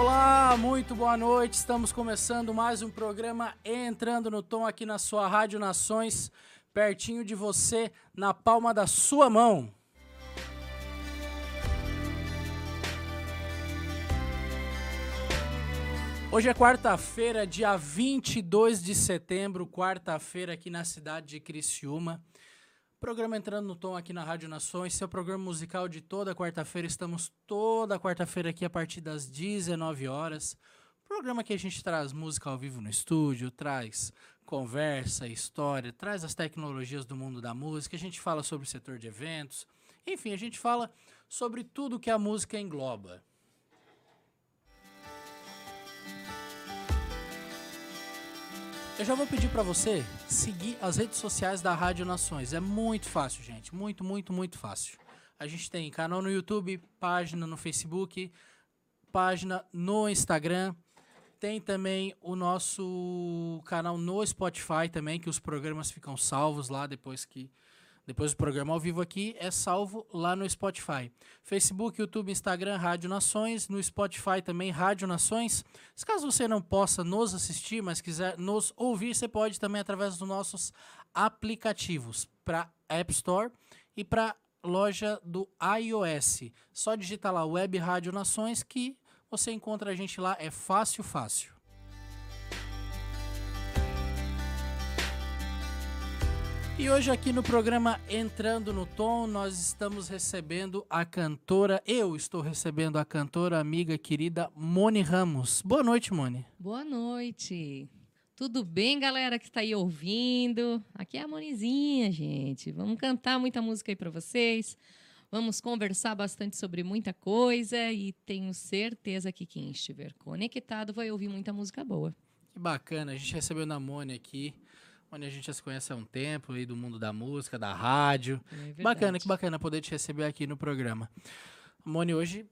Olá, muito boa noite. Estamos começando mais um programa Entrando no Tom aqui na sua Rádio Nações, pertinho de você, na palma da sua mão. Hoje é quarta-feira, dia 22 de setembro, quarta-feira aqui na cidade de Criciúma. Programa entrando no tom aqui na Rádio Nações, seu programa musical de toda quarta-feira. Estamos toda quarta-feira aqui a partir das 19 horas. Programa que a gente traz música ao vivo no estúdio, traz conversa, história, traz as tecnologias do mundo da música, a gente fala sobre o setor de eventos, enfim, a gente fala sobre tudo que a música engloba. Eu já vou pedir para você seguir as redes sociais da Rádio Nações. É muito fácil, gente. Muito, muito, muito fácil. A gente tem canal no YouTube, página no Facebook, página no Instagram. Tem também o nosso canal no Spotify também, que os programas ficam salvos lá depois que depois do programa ao vivo aqui é salvo lá no Spotify. Facebook, YouTube, Instagram, Rádio Nações. No Spotify também, Rádio Nações. Caso você não possa nos assistir, mas quiser nos ouvir, você pode também através dos nossos aplicativos para App Store e para loja do iOS. Só digitar lá Web Rádio Nações que você encontra a gente lá. É fácil, fácil. E hoje aqui no programa Entrando no Tom, nós estamos recebendo a cantora, eu estou recebendo a cantora amiga querida Mone Ramos. Boa noite, Mone. Boa noite. Tudo bem, galera que está aí ouvindo? Aqui é a Monizinha, gente. Vamos cantar muita música aí para vocês. Vamos conversar bastante sobre muita coisa e tenho certeza que quem estiver conectado vai ouvir muita música boa. Que bacana, a gente recebeu na Mone aqui onde a gente já se conhece há um tempo, aí do mundo da música, da rádio. É bacana, que bacana poder te receber aqui no programa. Moni hoje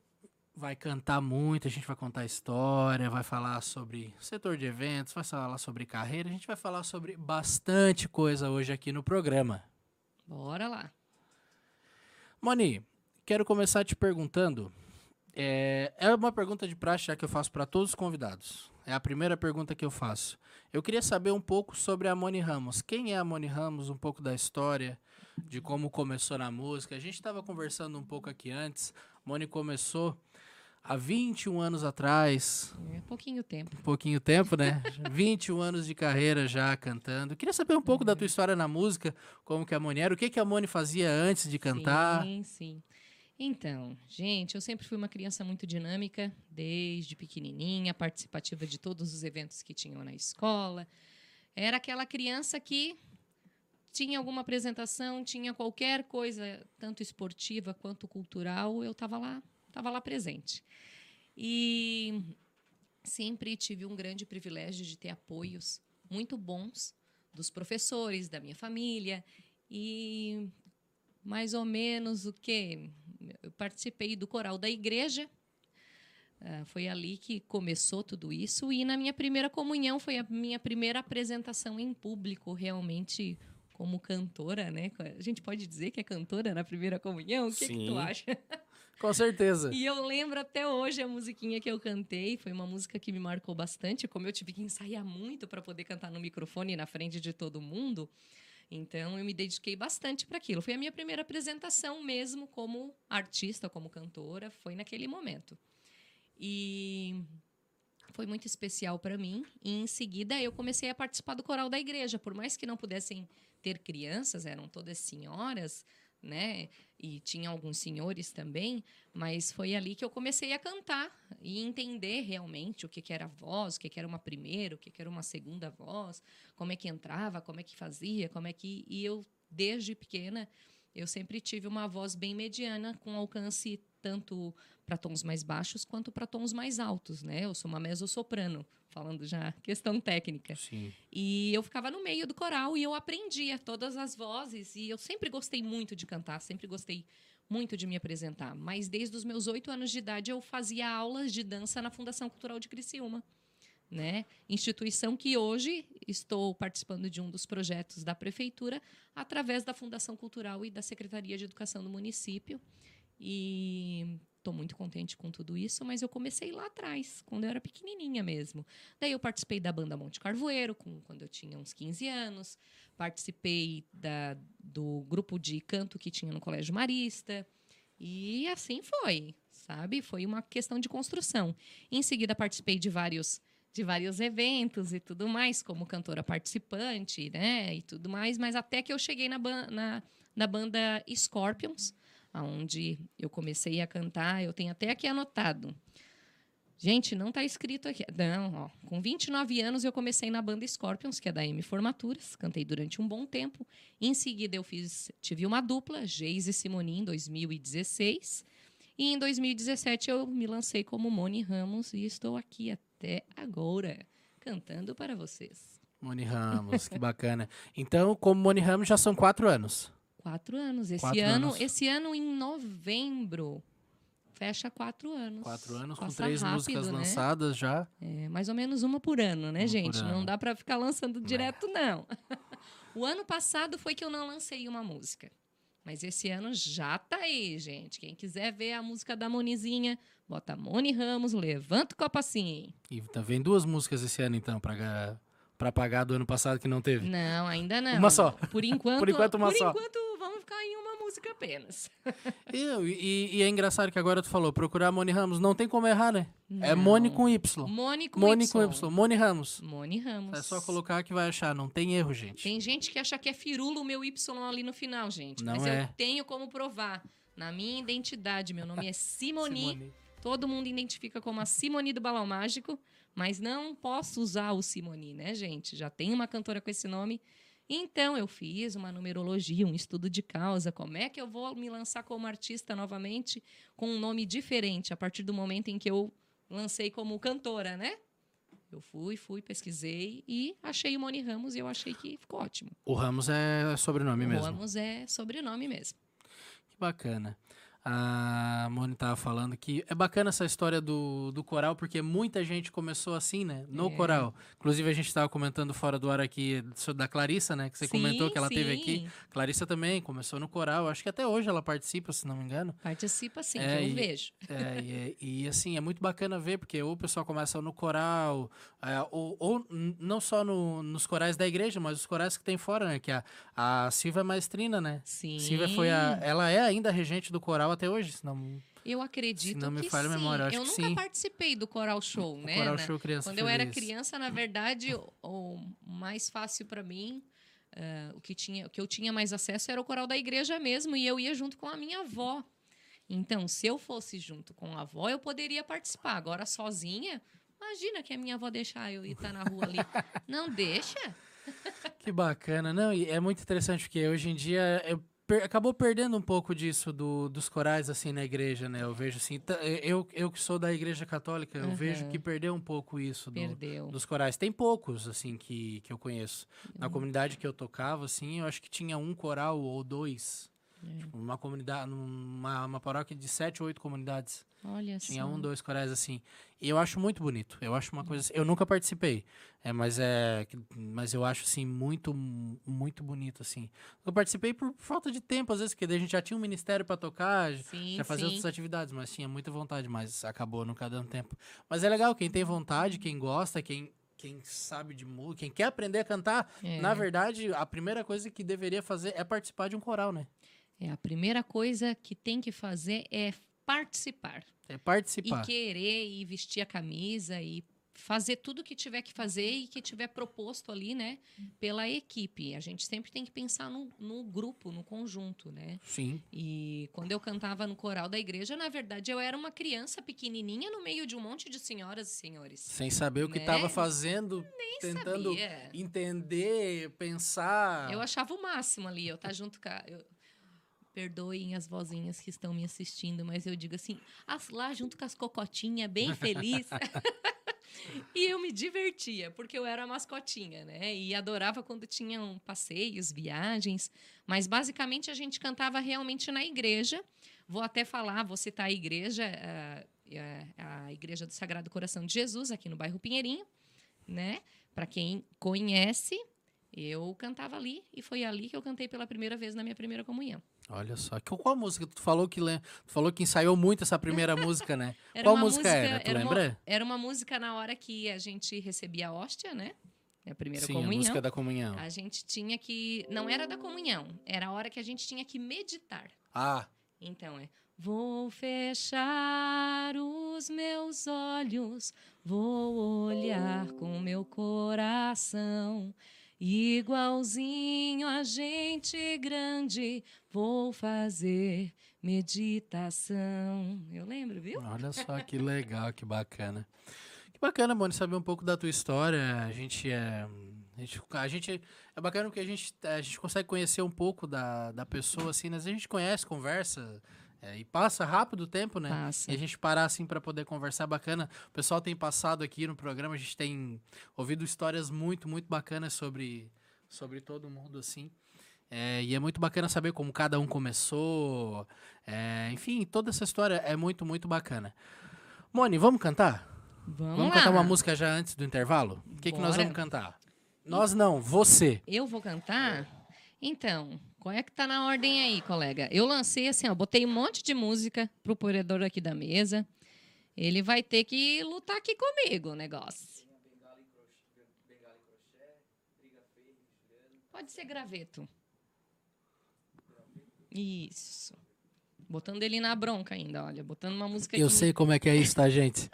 vai cantar muito, a gente vai contar história, vai falar sobre setor de eventos, vai falar sobre carreira, a gente vai falar sobre bastante coisa hoje aqui no programa. Bora lá. Moni, quero começar te perguntando. É, é uma pergunta de praxe já que eu faço para todos os convidados. É a primeira pergunta que eu faço. Eu queria saber um pouco sobre a Moni Ramos. Quem é a Moni Ramos? Um pouco da história, de como começou na música. A gente estava conversando um pouco aqui antes. Moni começou há 21 anos atrás. É pouquinho tempo. Pouquinho tempo, né? 21 anos de carreira já cantando. Queria saber um pouco da tua história na música, como que a Moni era, o que, que a Moni fazia antes de cantar. Sim, sim. Então, gente, eu sempre fui uma criança muito dinâmica, desde pequenininha, participativa de todos os eventos que tinham na escola. Era aquela criança que tinha alguma apresentação, tinha qualquer coisa, tanto esportiva quanto cultural, eu estava lá, estava lá presente. E sempre tive um grande privilégio de ter apoios muito bons dos professores, da minha família e mais ou menos o que eu participei do coral da igreja. Uh, foi ali que começou tudo isso. E na minha primeira comunhão foi a minha primeira apresentação em público, realmente como cantora, né? A gente pode dizer que é cantora na primeira comunhão? O que, que tu acha? Com certeza. e eu lembro até hoje a musiquinha que eu cantei. Foi uma música que me marcou bastante. Como eu tive que ensaiar muito para poder cantar no microfone na frente de todo mundo. Então eu me dediquei bastante para aquilo. Foi a minha primeira apresentação mesmo como artista, como cantora, foi naquele momento. E foi muito especial para mim. E em seguida eu comecei a participar do coral da igreja, por mais que não pudessem ter crianças, eram todas senhoras, né? E tinha alguns senhores também, mas foi ali que eu comecei a cantar e entender realmente o que, que era voz, o que, que era uma primeira, o que, que era uma segunda voz, como é que entrava, como é que fazia, como é que. E eu, desde pequena, eu sempre tive uma voz bem mediana, com alcance tanto para tons mais baixos quanto para tons mais altos, né? Eu sou uma mezzo-soprano, falando já questão técnica. Sim. E eu ficava no meio do coral e eu aprendia todas as vozes e eu sempre gostei muito de cantar, sempre gostei muito de me apresentar. Mas desde os meus oito anos de idade eu fazia aulas de dança na Fundação Cultural de Criciúma. Né? Instituição que hoje estou participando de um dos projetos da prefeitura através da Fundação Cultural e da Secretaria de Educação do município. E estou muito contente com tudo isso, mas eu comecei lá atrás, quando eu era pequenininha mesmo. Daí eu participei da banda Monte Carvoeiro, com, quando eu tinha uns 15 anos. Participei da, do grupo de canto que tinha no Colégio Marista. E assim foi, sabe? Foi uma questão de construção. Em seguida, participei de vários de vários eventos e tudo mais, como cantora participante, né? E tudo mais, mas até que eu cheguei na, na da banda Scorpions, onde eu comecei a cantar. Eu tenho até aqui anotado. Gente, não está escrito aqui. Não, ó. Com 29 anos eu comecei na banda Scorpions, que é da M Formaturas. Cantei durante um bom tempo. Em seguida eu fiz, tive uma dupla, Geise e Simonin, em 2016. E em 2017 eu me lancei como Moni Ramos e estou aqui até agora, cantando para vocês. Moni Ramos, que bacana. Então, como Moni Ramos, já são quatro anos. Quatro anos. Esse Quatro ano, anos. esse ano em novembro, fecha quatro anos. Quatro anos com Passa três rápido, músicas né? lançadas já. É, mais ou menos uma por ano, né, Uma gente? ano. Não dá para ficar lançando direto, não. o ano passado foi que eu não lancei uma música. Mas esse ano já tá aí, gente. Quem quiser ver a música da Monizinha, bota Moni Ramos, levanta o copo assim. E tá, vem duas músicas esse ano, então, pra, ga- pra pagar do ano passado que não teve. Não, ainda não. Uma só. Por enquanto, Por enquanto, uma por só. enquanto, ficar em uma música apenas. E, e- e é engraçado que agora tu falou, procurar Moni Ramos, não tem como errar, né? É Não. Moni com Y. Moni com Moni Y. com Y. Moni Ramos. Moni Ramos. É só colocar que vai achar, não tem erro, gente. Tem gente que acha que é firula o meu Y ali no final, gente. Não mas é. eu tenho como provar. Na minha identidade, meu nome é Simoni. Simone. Todo mundo identifica como a Simoni do Balão Mágico, mas não posso usar o Simoni, né, gente? Já tem uma cantora com esse nome. Então, eu fiz uma numerologia, um estudo de causa. Como é que eu vou me lançar como artista novamente com um nome diferente a partir do momento em que eu lancei como cantora, né? Eu fui, fui, pesquisei e achei o Moni Ramos e eu achei que ficou ótimo. O Ramos é sobrenome mesmo. Ramos é sobrenome mesmo. Que bacana. A Moni tava falando que é bacana essa história do, do coral, porque muita gente começou assim, né? No É. coral. Inclusive, a gente tava comentando fora do ar aqui da Clarissa, né? Que você comentou Sim, que ela teve sim. aqui. Clarissa também começou no coral. Acho que até hoje ela participa, se não me engano. Participa sim, É, que eu e- vejo. É, e, é- e, assim, é muito bacana ver, porque ou o pessoal começa no coral, é, ou, ou não só no- nos corais da igreja, mas os corais que tem fora, né? Que a, a Silvia é maestrina, né? Sim. Silvia foi a. Ela é ainda regente do coral até hoje, se não. Eu acredito Se não me que falha a sim. memória, eu eu nunca sim. participei do Coral Show, O né? Coral Show Criança Quando eu era Feliz. criança, na verdade, o, mais fácil para mim, eh, o, que tinha, o que eu tinha mais acesso era o coral da igreja mesmo, e eu ia junto com a minha avó. Então, se eu fosse junto com a avó, eu poderia participar. Agora, sozinha, imagina que a minha avó deixar eu ir estar na rua ali. Não deixa? Que bacana. Não, e é muito interessante, porque hoje em dia eu per- acabou perdendo um pouco disso do- dos corais, assim, na igreja, né? Eu vejo assim. Eu, eu que sou da igreja católica, eu vejo que perdeu um pouco isso do, dos corais. Tem poucos, assim, que, que eu conheço. Uhum. Na comunidade que eu tocava, assim, eu acho que tinha um coral ou dois. É. Tipo, uma comunidade, numa uma paróquia de sete ou oito comunidades. Olha Tinha um, dois corais assim. E eu acho muito bonito. Eu acho uma coisa. assim- Eu nunca participei. É, mas é. Mas eu acho assim muito, muito bonito assim. Eu participei por falta de tempo às vezes, porque daí a gente já tinha um ministério para tocar, Sim, já fazia sim. outras atividades, mas tinha muita vontade, mas acabou nunca dando tempo. Mas é legal quem tem vontade, quem gosta, quem quem sabe de música, quem quer aprender a cantar, É. na verdade, a primeira coisa que deveria fazer é participar de um coral, né? É, a primeira coisa que tem que fazer é participar. É participar. E querer e vestir a camisa e fazer tudo o que tiver que fazer e que tiver proposto ali, né, pela equipe. A gente sempre tem que pensar no, no grupo, no conjunto, né? Sim. E quando eu cantava no coral da igreja, na verdade, eu era uma criança pequenininha no meio de um monte de senhoras e senhores. Sem saber o que Né? estava fazendo, Nem tentando sabia. entender, pensar. Eu achava o máximo ali, eu tá junto com a... eu- Perdoem as vozinhas que estão me assistindo, mas eu digo assim, as lá junto com as cocotinhas, bem feliz. e eu me divertia, porque eu era a mascotinha, né? E adorava quando tinham passeios, viagens. Mas basicamente a gente cantava realmente na igreja. Vou até falar, vou citar a igreja, a, a Igreja do Sagrado Coração de Jesus, aqui no bairro Pinheirinho, né? Para quem conhece, eu cantava ali e foi ali que eu cantei pela primeira vez na minha primeira comunhão. Olha só. Que- Qual música? Tu falou que, tu falou que ensaiou muito essa primeira música, né? Era Qual uma música era? Tu uma- lembra? era uma música na hora que a gente recebia a hóstia, né? A primeira Sim, a comunhão. música da comunhão. A gente tinha que. Não era da comunhão, era a hora que a gente tinha que meditar. Ah, Então é. Vou fechar os meus olhos, vou olhar com meu coração Igualzinho a gente grande, vou fazer meditação. Eu lembro, viu? Olha só que legal, que bacana. Que bacana, Moni, saber um pouco da tua história. A gente é. A gente, a gente é bacana porque a gente, a gente consegue conhecer um pouco da, da pessoa, assim, né? A gente conhece, conversa. É, e passa rápido o tempo, né? Passa. E a gente parar assim para poder conversar bacana. O pessoal tem passado aqui no programa, a gente tem ouvido histórias muito, muito bacanas sobre, sobre todo mundo, assim. É, e é muito bacana saber como cada um começou. é, enfim, toda essa história é muito, muito bacana. Moni, vamos cantar? Vamos, Vamos cantar uma música já antes do intervalo? O que, que nós vamos cantar? Nós não, você. Eu vou cantar? Então, qual é que tá na ordem aí, colega? Eu lancei assim, ó, botei um monte de música pro operador aqui da mesa. Ele vai ter que lutar aqui comigo o negócio. Pode ser graveto. Isso. Botando ele na bronca ainda, olha. Botando uma música Eu aqui. sei como é que é isso, tá, gente?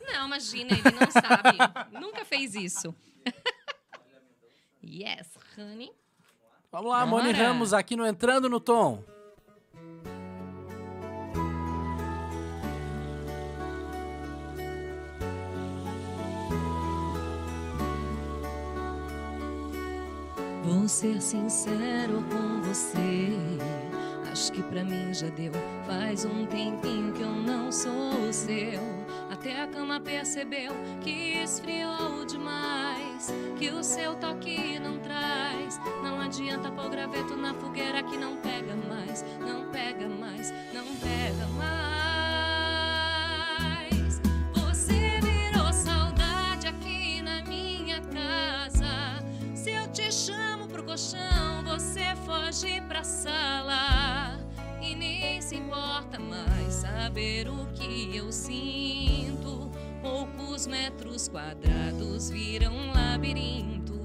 Não, imagina, ele não sabe. Nunca fez isso. yes, honey. Vamos lá, Moni Bora. Ramos aqui no Entrando no Tom. Vou ser sincero com você. Acho que pra mim já deu. Faz um tempinho que eu não sou seu. Até a cama percebeu que esfriou demais. Que o seu toque não traz. Não adianta pôr graveto na fogueira que não pega mais. Não pega mais, não pega mais. Você virou saudade aqui na minha casa. Se eu te chamo pro colchão, você foge pra sala. E nem se importa mais saber o que eu sinto. Poucos metros quadrados viram um labirinto.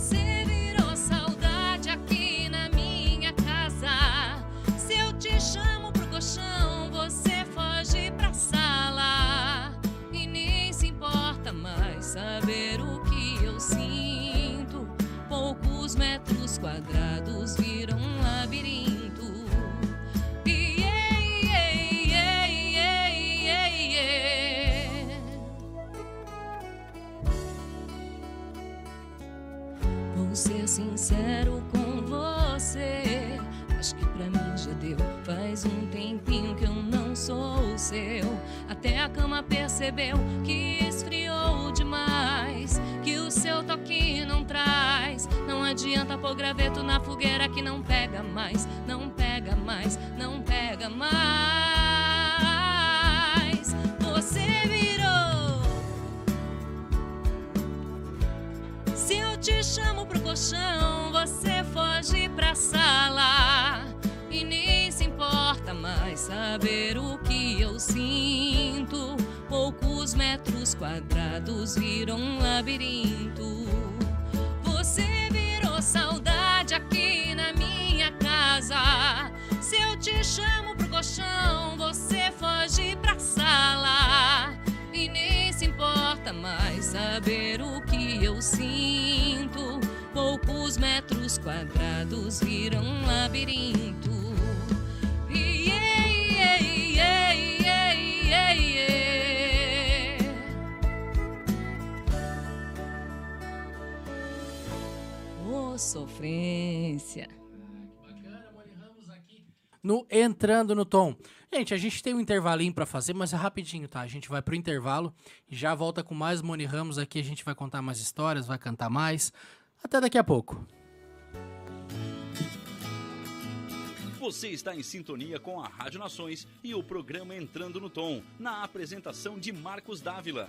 Você virou saudade aqui na minha casa. Se eu te chamo pro colchão, você foge pra sala. E nem se importa mais saber o que eu sinto. Poucos metros quadrados ser sincero com você. Acho que pra mim já deu. Faz um tempinho que eu não sou o seu. Até a cama percebeu que esfriou demais. Que o seu toque não traz. Não adianta pôr graveto na fogueira que não pega mais. Não pega mais, não pega mais. Te chamo pro colchão, você foge pra sala. E nem se importa mais saber o que eu sinto. Poucos metros quadrados viram um labirinto. Você virou saudade aqui na minha casa. Se eu te chamo pro colchão, você foge pra sala. Importa mais saber o que eu sinto. Poucos metros quadrados viram um labirinto. Iê, iê, iê, iê, iê, iê. Ô, sofrência. No Entrando no Tom. Gente, a gente tem um intervalinho pra fazer, mas é rapidinho, tá? A gente vai pro intervalo e já volta com mais Moni Ramos aqui. A gente vai contar mais histórias, vai cantar mais. Até daqui a pouco. Você está em sintonia com a Rádio Nações e o programa Entrando no Tom, na apresentação de Marcos Dávila.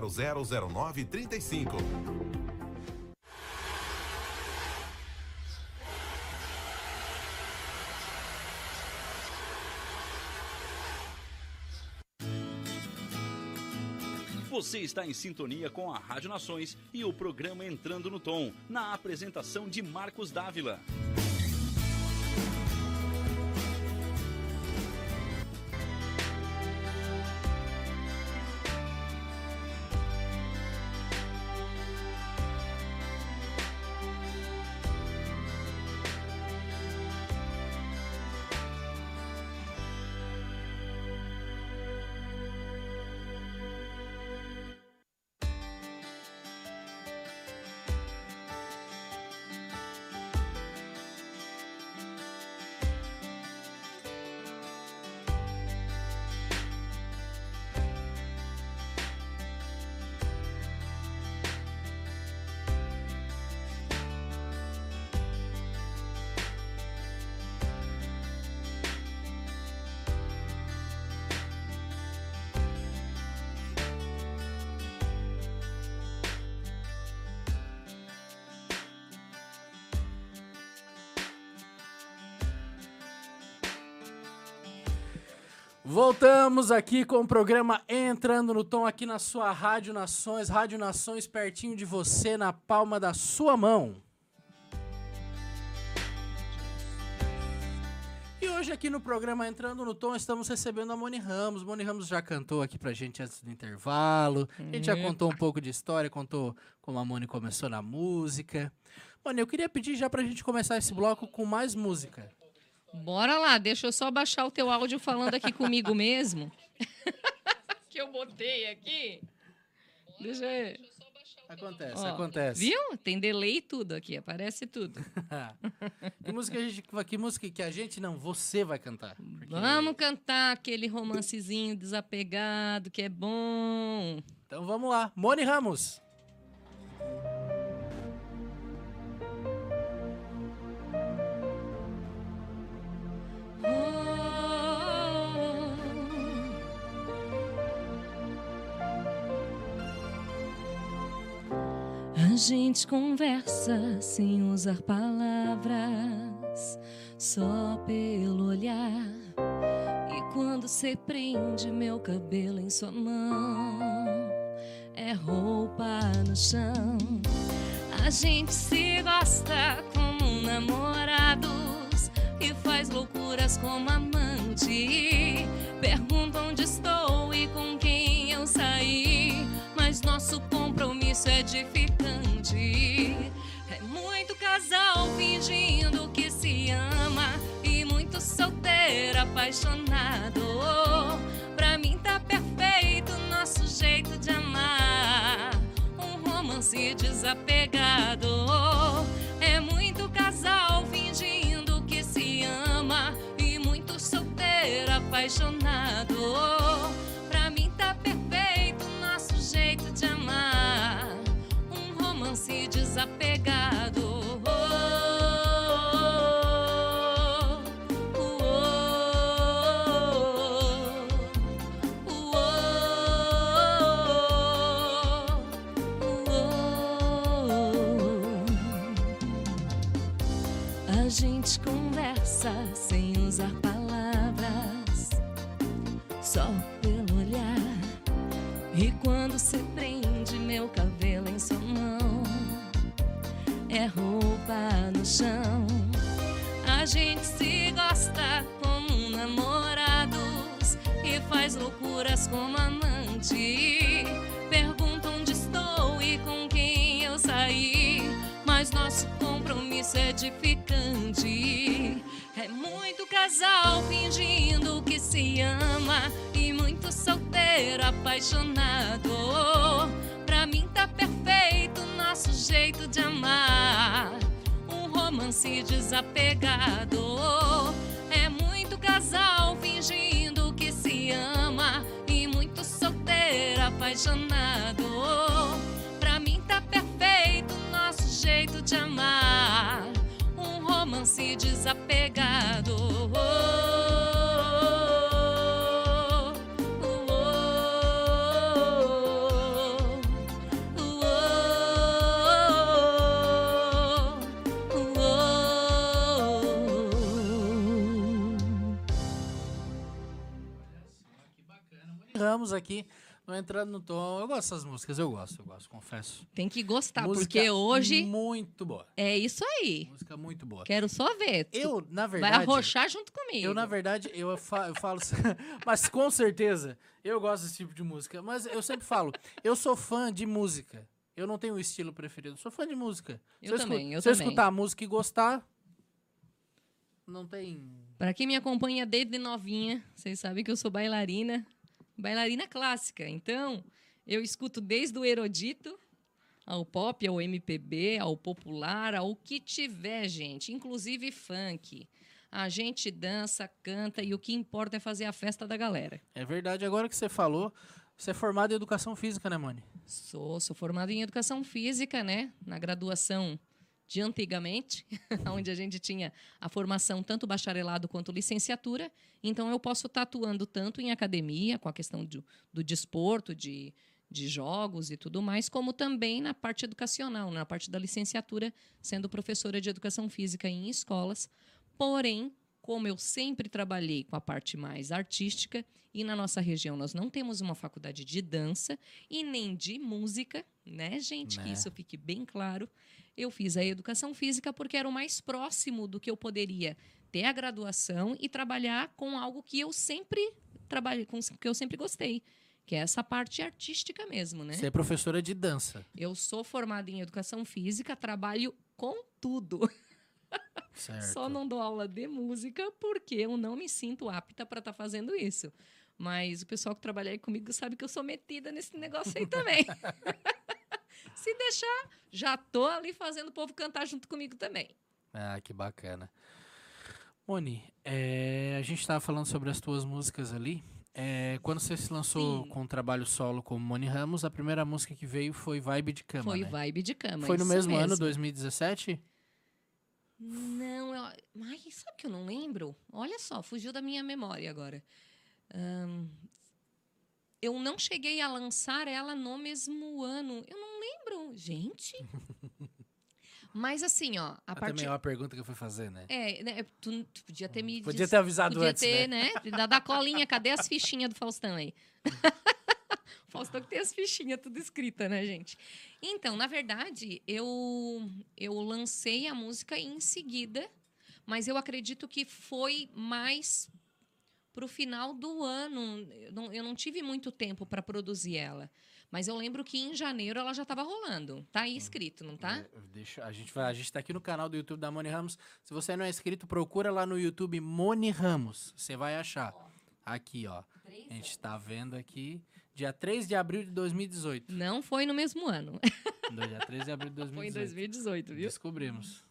0009 35. Você está em sintonia com a Rádio Nações e o programa Entrando no Tom, na apresentação de Marcos Dávila. Voltamos aqui com o programa Entrando no Tom aqui na sua Rádio Nações, Rádio Nações pertinho de você, na palma da sua mão. E hoje aqui no programa Entrando no Tom estamos recebendo a Moni Ramos. Moni Ramos já cantou aqui pra gente antes do intervalo. A gente já contou um pouco de história, contou como a Moni começou na música. Moni, eu queria pedir já pra gente começar esse bloco com mais música. Bora lá, deixa eu só baixar o teu áudio falando aqui comigo mesmo. que eu botei aqui. Deixa eu... Acontece, Ó, acontece. Viu? Tem delay e tudo aqui, aparece tudo. que música a gente, que música que a gente não, você vai cantar. Porque- Vamos cantar aquele romancezinho desapegado que é bom. Então vamos lá. Moni Ramos. A gente conversa sem usar palavras, só pelo olhar. E quando você prende meu cabelo em sua mão, é roupa no chão. A gente se gosta como namorados, e faz loucuras como amante. Pergunta onde estou e com quem eu saí, mas nosso compromisso é É muito casal fingindo que se ama e muito solteiro apaixonado. Pra mim tá perfeito nosso jeito de amar. Um romance desapegado. É muito casal fingindo que se ama e muito solteiro apaixonado. Desapegado. No chão. A gente se gosta como namorados e faz loucuras como amante. Pergunta onde estou e com quem eu saí, mas nosso compromisso é edificante. É muito casal fingindo que se ama e muito solteiro apaixonado. Pra mim tá perfeito nosso jeito de amar. Romance desapegado. É muito casal fingindo que se ama e muito solteiro apaixonado. Pra mim tá perfeito nosso jeito de amar. Um romance desapegado. Ramos aqui, não entrando no tom. Eu gosto dessas músicas, eu gosto, eu gosto, confesso. Tem que gostar, Música porque hoje Muito boa. é isso aí. Música muito boa. Quero só ver. Eu, na vai verdade. arrochar junto comigo. Eu, na verdade, eu, fa- eu falo. mas com certeza, eu gosto desse tipo de música. Mas eu sempre falo, eu sou fã de música. Eu não tenho um estilo preferido, eu sou fã de música. Eu eu, também, eu se eu também. escutar a música e gostar, não tem. Pra quem me acompanha desde novinha, vocês sabem que eu sou bailarina, bailarina clássica. Então, eu escuto desde o erudito ao pop, ao MPB, ao popular, ao que tiver, gente, inclusive funk. A gente dança, canta e o que importa é fazer a festa da galera. É verdade, agora que você falou, você é formado em educação física, né, Mani? Sou, sou formada em educação física, né? Na graduação de antigamente, onde a gente tinha a formação tanto bacharelado quanto licenciatura. Então eu posso estar atuando tanto em academia, com a questão do, do desporto, de, de jogos e tudo mais, como também na parte educacional, na parte da licenciatura, sendo professora de educação física em escolas. Porém, como eu sempre trabalhei com a parte mais artística, e na nossa região nós não temos uma faculdade de dança e nem de música, né, gente? Que Né. isso fique bem claro. Eu fiz a educação física porque era o mais próximo do que eu poderia ter a graduação e trabalhar com algo que eu sempre trabalhei, com que eu sempre gostei, que é essa parte artística mesmo, né? Você é professora de dança. Eu sou formada em educação física, trabalho com tudo. Certo. Só não dou aula de música porque eu não me sinto apta para estar fazendo isso. Mas o pessoal que trabalha aí comigo sabe que eu sou metida nesse negócio aí também. Se deixar, já tô ali fazendo o povo cantar junto comigo também. Ah, que bacana. Moni, é, a gente estava falando sobre as tuas músicas ali. É, quando você se lançou Sim. com o trabalho solo como Moni Ramos, a primeira música que veio foi Vibe de Cama, Foi né? vibe de cama. Foi no isso mesmo, ano, mesmo. 2017? Não, eu... Ai, sabe que eu não lembro? Olha só, fugiu da minha memória agora. Ahn, Eu não cheguei a lançar ela no mesmo ano. Eu não lembro, gente. Mas assim, ó, a Ah, partir... Também é uma pergunta que eu fui fazer, né? É, né, tu, tu podia ter me Podia ter avisado podia antes, ter, né? né? Da, colinha, cadê as fichinhas do Faustão aí? o Faustão que tem as fichinhas tudo escrita, né, gente? Então, na verdade, eu, eu lancei a música em seguida, mas eu acredito que foi mais pro final do ano. Eu não, eu não tive muito tempo para produzir ela. Mas eu lembro que em janeiro ela já estava rolando. Tá aí escrito, não tá? É, deixa, a, gente vai, a gente tá aqui no canal do YouTube da Moni Ramos. Se você não é inscrito, procura lá no YouTube Moni Ramos. Você vai achar. Aqui, ó. A gente tá vendo aqui. Dia 3 de abril de 2018. Não foi no mesmo ano. Dia 3 de abril de 2018. Foi em 2018, viu? Descobrimos.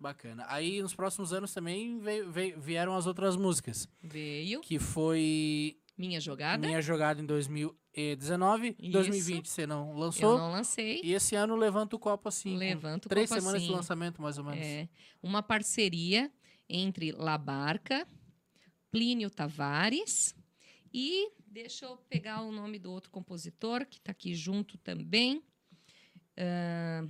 Bacana. Aí, nos próximos anos também veio- veio- vieram as outras músicas. Veio. Que foi Minha jogada. Minha Jogada em 2019. Isso. 2020 você não Eu lançou. não lancei. E esse ano Levanta o Copo Assim. Levanta o Três Copo semanas de Assim. lançamento, mais ou menos. É uma parceria entre Labarca, Plínio Tavares e deixa eu pegar o nome do outro compositor que está aqui junto também. Ah,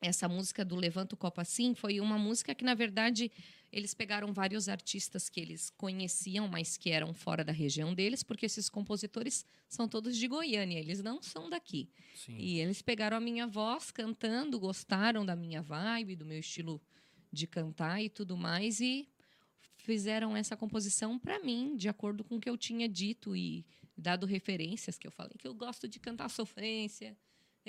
essa música do Levanta o Copo Assim foi uma música que, na verdade, eles pegaram vários artistas que eles conheciam, mas que eram fora da região deles, porque esses compositores são todos de Goiânia, eles não são daqui. Sim. E eles pegaram a minha voz cantando, gostaram da minha vibe, do meu estilo de cantar e tudo mais, e fizeram essa composição para mim, de acordo com o que eu tinha dito e dado referências que eu falei que eu gosto de cantar sofrência,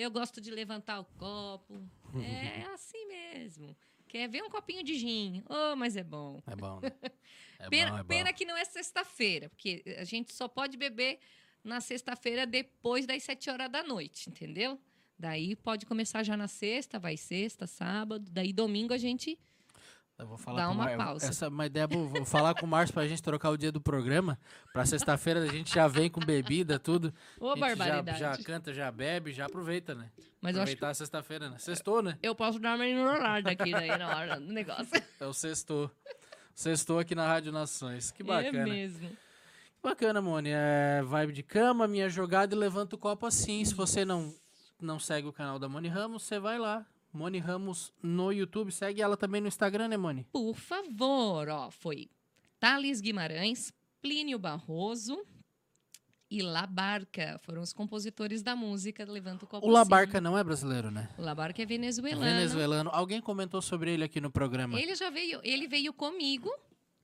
eu gosto de levantar o copo. É assim mesmo. Quer ver um copinho de gin? Oh, mas é bom. É bom, né? É Pena, bom, é bom. pena que não é sexta-feira, porque a gente só pode beber na sexta-feira depois das sete horas da noite, entendeu? Daí pode começar já na sexta, vai sexta, sábado, daí domingo a gente. Eu vou falar Dá uma Mar- pausa. Essa é uma ideia boa. Vou falar com o Márcio pra gente trocar o dia do programa. Pra sexta-feira a gente já vem com bebida, tudo. Ô, gente já, barbaridade. já canta, já bebe, já aproveita, né? Mas que Aproveitar a sexta-feira, né? Sextou, né? eu posso dar uma enrolada aqui daí na hora do negócio. É o sextou. Sextou aqui na Rádio Nações. Que É bacana. mesmo. Que bacana, Moni. É vibe de cama, minha jogada e levanta o copo assim. Se você não, não segue o canal da Moni Ramos, você vai lá. Moni Ramos no YouTube. Segue ela também no Instagram, né, Moni? Por favor, ó, foi Thales Guimarães, Plínio Barroso e Labarca. Foram os compositores da música Levanta o Copo O Labarca não é brasileiro, né? O Labarca é venezuelano. Venezuelano. Alguém comentou sobre ele aqui no programa. Ele já veio, ele veio comigo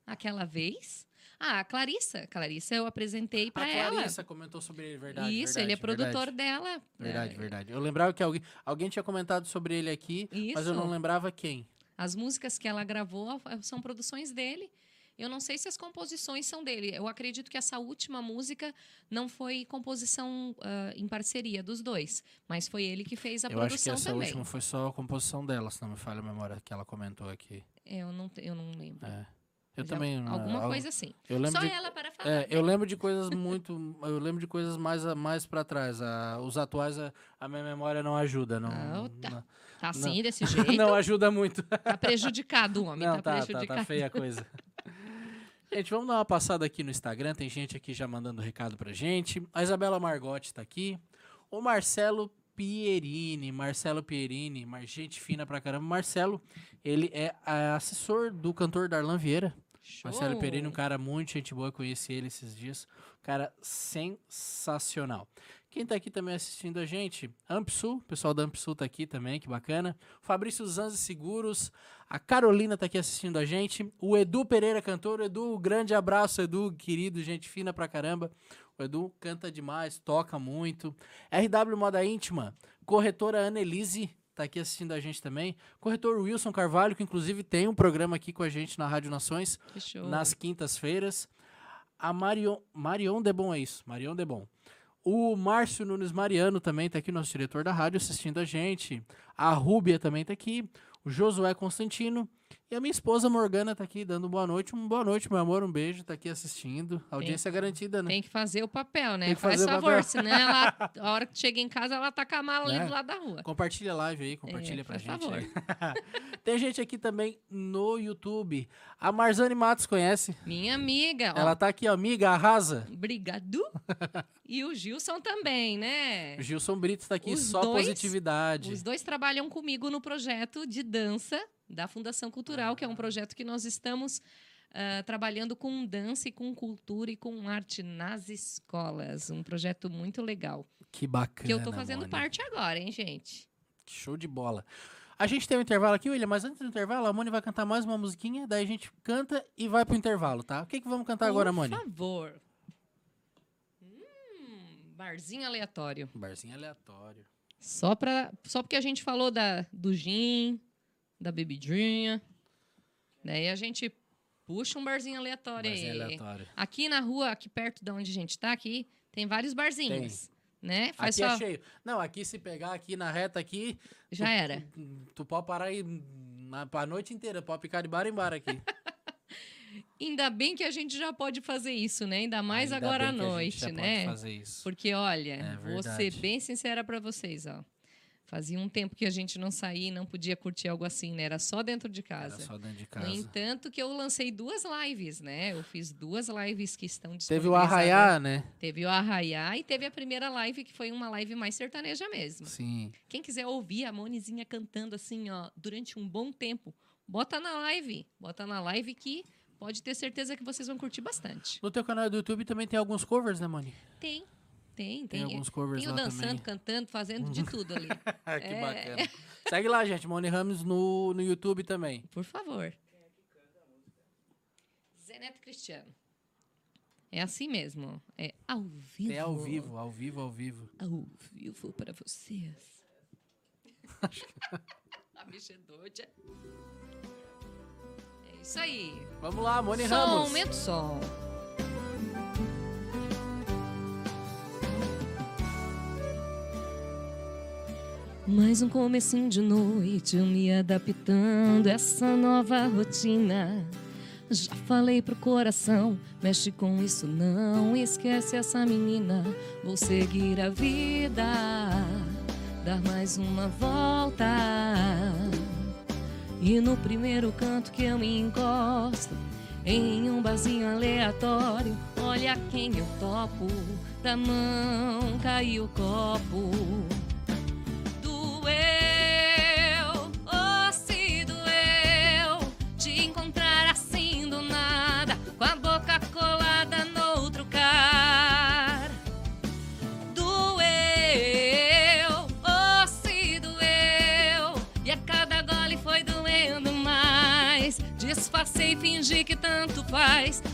aquela vez. Ah, a Clarissa. Clarissa eu apresentei A para ela. Clarissa comentou sobre ele, verdade. Isso, verdade, ele é produtor Verdade, dela. verdade. É, verdade. Eu lembrava que alguém, alguém tinha comentado sobre ele aqui, mas eu Isso. não lembrava quem. As músicas que ela gravou são produções dele. Eu não sei se as composições são dele. Eu acredito que essa última música não foi composição ah, em parceria dos dois, mas foi ele que fez a eu acho que produção essa também. última foi só a composição dela, se não me falha a memória que ela comentou aqui. Eu não, eu não lembro. É. Eu é também. não- Alguma al- coisa assim. Eu lembro Só de, ela para falar. é, eu lembro de coisas muito. Eu lembro de coisas mais, a- mais para trás. A- os atuais, a, a minha memória não ajuda. Não, Ah, tá. não, Tá assim, desse jeito. não ajuda muito. Tá prejudicado o homem, Não, tá, tá, tá, prejudicado. tá feia a coisa. Gente, vamos dar uma passada aqui no Instagram. Tem gente aqui já mandando recado pra gente. A Isabela Margotti tá aqui. O Marcelo Pierini. Marcelo Pierini, gente fina pra caramba. Marcelo, ele é ah, assessor do cantor Darlan Vieira. Marcelo Show. Pierini, um cara muito gente boa, conheci ele esses dias. Um cara sensacional. Quem tá aqui também assistindo a gente? Ampsul, o pessoal da Ampsul tá aqui também, que bacana. Fabrício Zanzi Seguros, a Carolina tá aqui assistindo a gente. O Edu Pereira, cantor. Edu, grande abraço, Edu, querido, gente fina pra caramba. O Edu canta demais, toca muito. RW Moda Íntima, corretora Annelise tá aqui assistindo a gente também. Corretor Wilson Carvalho, que inclusive tem um programa aqui com a gente na Rádio Nações nas quintas-feiras. A Marion, Marion Debon é isso, Marion Debon. O Márcio Nunes Mariano também tá aqui, nosso diretor da rádio, assistindo a gente. A Rúbia também tá aqui. O Josué Constantino. E a minha esposa Morgana tá aqui, dando boa noite. Um boa noite, meu amor, um beijo, tá aqui assistindo. Audiência garantida, né? Tem que fazer o papel, né? Tem Faz favor, senão ela, a hora que chega em casa, ela tá com a mala ali Né? do lado da rua. Compartilha a live aí, compartilha É, pra gente. favor. Tem gente aqui também no YouTube. A Marzane Matos conhece. Minha amiga, ó, Ela tá aqui, ó, amiga, arrasa. Obrigado. e o Gilson também, né? O Gilson Brito tá aqui, Os só dois- positividade. Os dois trabalham comigo no projeto de dança da Fundação Cultural, que é um projeto que nós estamos ah, trabalhando com dança e com cultura e com arte nas escolas. Um projeto muito legal. Que bacana. que eu tô fazendo Moni. parte agora, hein, gente? Show de bola. A gente tem um intervalo aqui, William, mas antes do intervalo, a Moni vai cantar mais uma musiquinha, daí a gente canta e vai pro intervalo, tá? O que, que vamos cantar agora, Moni? Por favor. Hum, barzinho aleatório. Barzinho aleatório. Só, pra, só porque a gente falou da, do gin, da bebidinha. Daí a gente puxa um barzinho aleatório Barzinho aí. aleatório. Aqui na rua, aqui perto de onde a gente tá, aqui, tem vários barzinhos. Né? Faz aqui só. é cheio. Não, aqui se pegar aqui na reta aqui, Já era. tu pode parar aí na, pra noite inteira, pode ficar de bar em bar aqui. Ainda bem que a gente já pode fazer isso, né? Ainda mais Ainda agora à bem que a gente noite, já né? Pode fazer isso. Porque, olha, É vou ser bem sincera pra vocês, ó. Fazia um tempo que a gente não saía e não podia curtir algo assim, né? Era só dentro de casa. Era só dentro de No casa. entanto, que eu lancei duas lives, né? Eu fiz duas lives que estão Teve o. Arraiá, né? Teve o Arraiá e teve a primeira live, que foi uma live mais sertaneja mesmo. Sim. Quem quiser ouvir a Monizinha cantando assim, ó, durante um bom tempo, bota na live. Bota na live que pode ter certeza que vocês vão curtir bastante. No teu canal do YouTube também tem alguns covers, né, Moni? Tem, tem, tem. Tem alguns covers Tem lá dançando, também. cantando, fazendo de tudo ali. Ah, que É. bacana. Segue lá, gente. Moni Ramos no, no YouTube também. Por favor. Zeneto Cristiano. É assim mesmo. É ao vivo. É ao vivo, ao vivo, ao vivo. Ao vivo para vocês. a bicha é doida. É isso aí. Vamos lá, Moni som, Ramos. aumenta o som. Mais um comecinho de noite, eu me adaptando a essa nova rotina. Já falei pro coração, mexe com isso não, esquece essa menina. Vou seguir a vida, dar mais uma volta. E no primeiro canto que eu me encosto, em um barzinho aleatório, olha quem eu topo, da mão caiu o copo.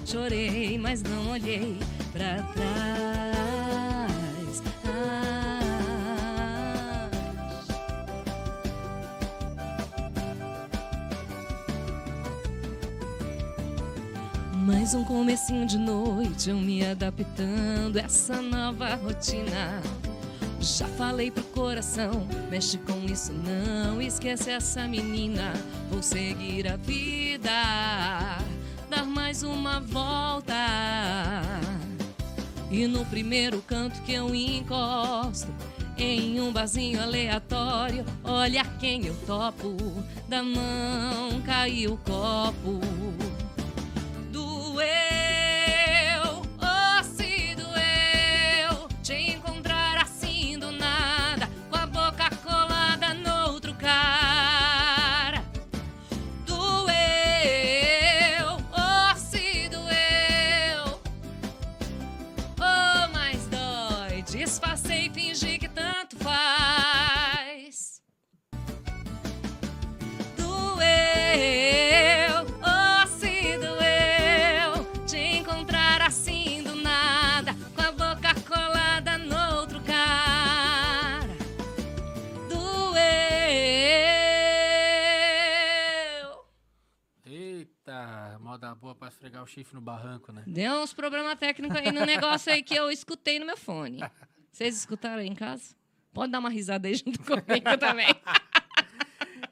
Chorei, mas não olhei pra trás. Ah. Mais um comecinho de noite, eu me adaptando a essa nova rotina. Já falei pro coração, mexe com isso não, esquece essa menina. Vou seguir a vida, dar mais uma volta. E no primeiro canto que eu encosto, em um barzinho aleatório, olha quem eu topo, da mão caiu o copo. Doeu, esfregar o chifre no barranco, né? Deu uns problemas técnicos aí no negócio aí que eu escutei no meu fone. Vocês escutaram aí em casa? Pode dar uma risada aí junto comigo também.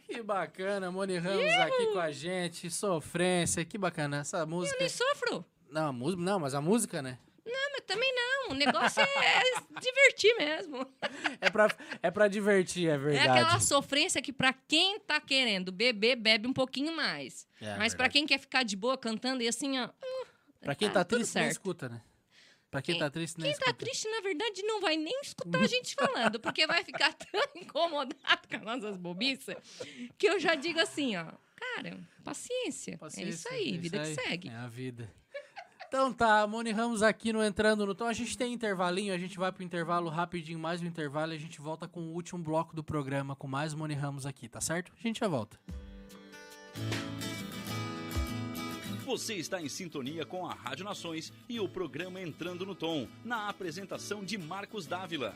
Que bacana, Moni Ramos aqui com a gente. Sofrência, que bacana. Essa música. Eu nem sofro. Não, a música, não, mas a música, né? Não, também não. O negócio é divertir mesmo. É pra, é pra divertir, é É verdade. aquela sofrência que pra quem tá querendo beber, bebe um pouquinho mais. É, Mas pra verdade. quem quer ficar de boa cantando e assim, ó. Pra quem tá tá triste, certo. escuta, né? Pra quem, Quem- tá triste, nem Quem tá escuta. triste, na verdade, não vai nem escutar a gente falando, porque vai ficar tão incomodado com as nossas bobiças que eu já digo assim, ó. Cara, paciência. é isso Paciência, aí, é vida isso que aí. segue. É a vida. Então tá, Moni Ramos aqui no Entrando no Tom. A gente tem intervalinho, a gente vai pro intervalo rapidinho, mais um intervalo e a gente volta com o último bloco do programa com mais Moni Ramos aqui, tá certo? A gente já volta. Você está em sintonia com a Rádio Nações e o programa Entrando no Tom, na apresentação de Marcos Dávila.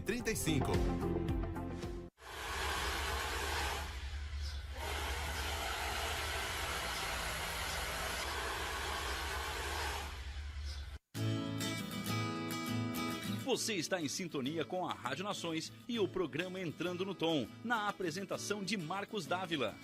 35. Você está em sintonia com a Rádio Nações e o programa Entrando no Tom, na apresentação de Marcos Dávila.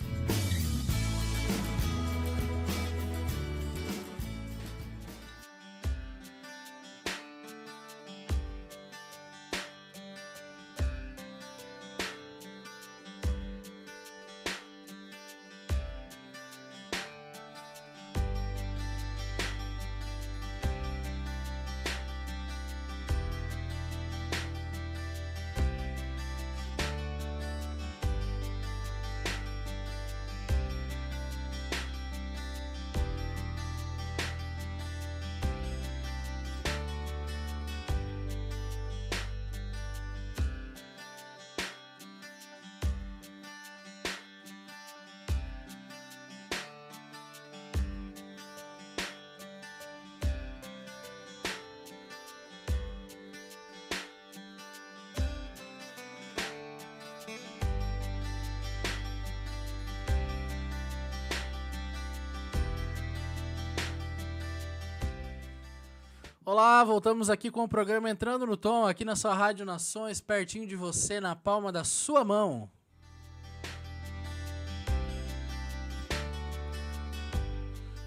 Olá, voltamos aqui com o programa Entrando no Tom, aqui na sua Rádio Nações, pertinho de você, na palma da sua mão.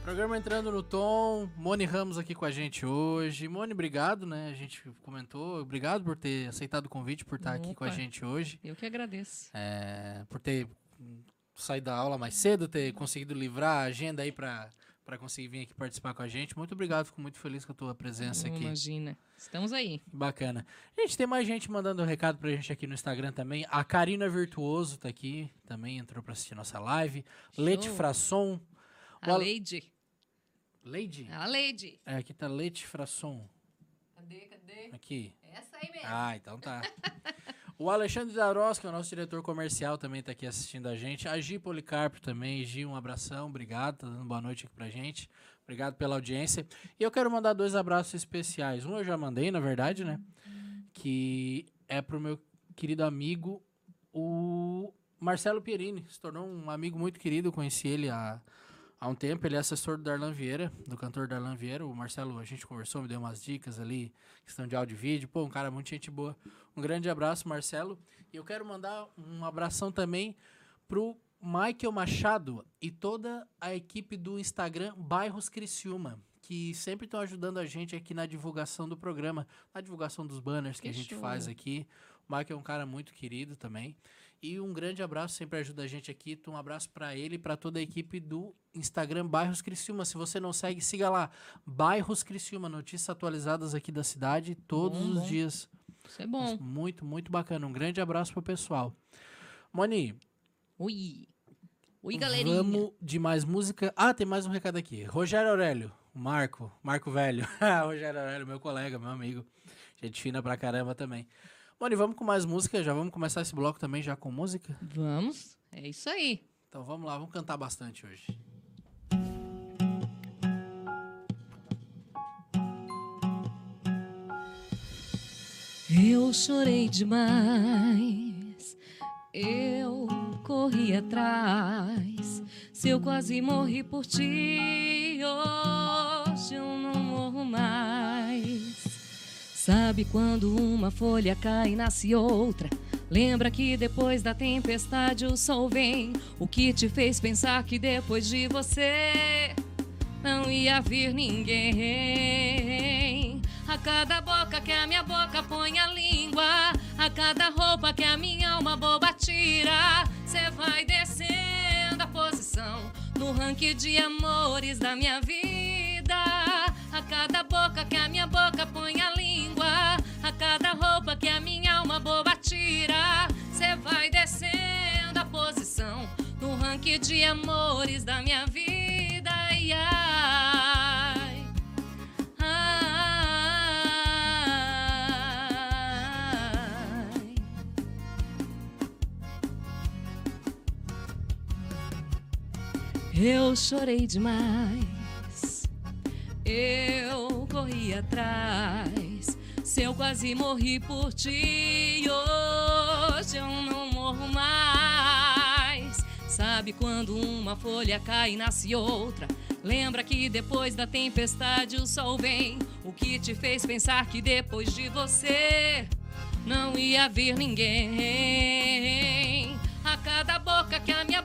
Programa Entrando no Tom, Moni Ramos aqui com a gente hoje. Moni, obrigado, né? A gente comentou, obrigado por ter aceitado o convite, por estar aqui com a Opa. gente hoje. Eu que agradeço. É, por ter saído da aula mais cedo, ter conseguido livrar a agenda aí pra, para conseguir vir aqui participar com a gente. Muito obrigado, fico muito feliz com a tua presença aqui. Imagina. Estamos aí. Bacana. Gente, tem mais gente mandando um recado pra gente aqui no Instagram também. A Karina Virtuoso tá aqui, também entrou pra assistir nossa live. Lete Frasson. A Al- Lady. Lady? A Lady. É, aqui tá Lete Frasson. Cadê, cadê? Aqui. Essa aí mesmo. Ah, então tá. O Alexandre Daros, que é o nosso diretor comercial, também tá aqui assistindo a gente. A Gi Policarpo também. Gi, um abração, obrigado. Tá dando boa noite aqui pra gente. Obrigado pela audiência. E eu quero mandar dois abraços especiais. Um eu já mandei, na verdade, né? Que é pro meu querido amigo, o Marcelo Pierini. Se tornou um amigo muito querido. Eu conheci ele há, há um tempo. Ele é assessor do Darlan Vieira, do cantor Darlan Vieira. O Marcelo, a gente conversou, me deu umas dicas ali, questão de áudio e vídeo. Pô, um cara muito gente boa. Um grande abraço, Marcelo. E eu quero mandar um abração também pro Michael Machado e toda a equipe do Instagram Bairros Criciúma, que sempre estão ajudando a gente aqui na divulgação do programa, na divulgação dos banners que, Que a gente show. faz aqui. O Michael é um cara muito querido também. E um grande abraço, sempre ajuda a gente aqui. Um abraço para ele e para toda a equipe do Instagram Bairros Criciúma. Se você não segue, siga lá. Bairros Criciúma, notícias atualizadas aqui da cidade todos Bom, os bom. dias. Isso é bom. Muito, muito bacana. Um grande abraço pro pessoal. Moni, Ui. Ui, galerinha. vamos de mais música. Ah, tem mais um recado aqui. Rogério Aurélio, Marco, Marco Velho. Rogério Aurélio, meu colega, meu amigo. Gente fina pra caramba também. Moni, vamos com mais música. Já vamos começar esse bloco também já com música? Vamos. É isso aí. Então vamos lá, vamos cantar bastante hoje. Eu chorei demais. Eu corri atrás. Se eu quase morri por ti, hoje eu não morro mais. Sabe quando uma folha cai e nasce outra? Lembra que depois da tempestade o sol vem? O que te fez pensar que depois de você não ia vir ninguém. A cada boca que a minha boca põe a língua, a cada roupa que a minha alma boba tira, cê vai descendo a posição no ranking de amores da minha vida. A cada boca que a minha boca põe a a cada roupa que a minha alma boba tira, cê vai descendo a posição no ranking de amores da minha vida. Ai, ai. Ai. Eu chorei demais. Eu corri atrás. Se eu quase morri por ti, hoje eu não morro mais. Sabe quando uma folha cai e nasce outra? Lembra que depois da tempestade o sol vem? O que te fez pensar que depois de você não ia vir ninguém? A cada boca que a minha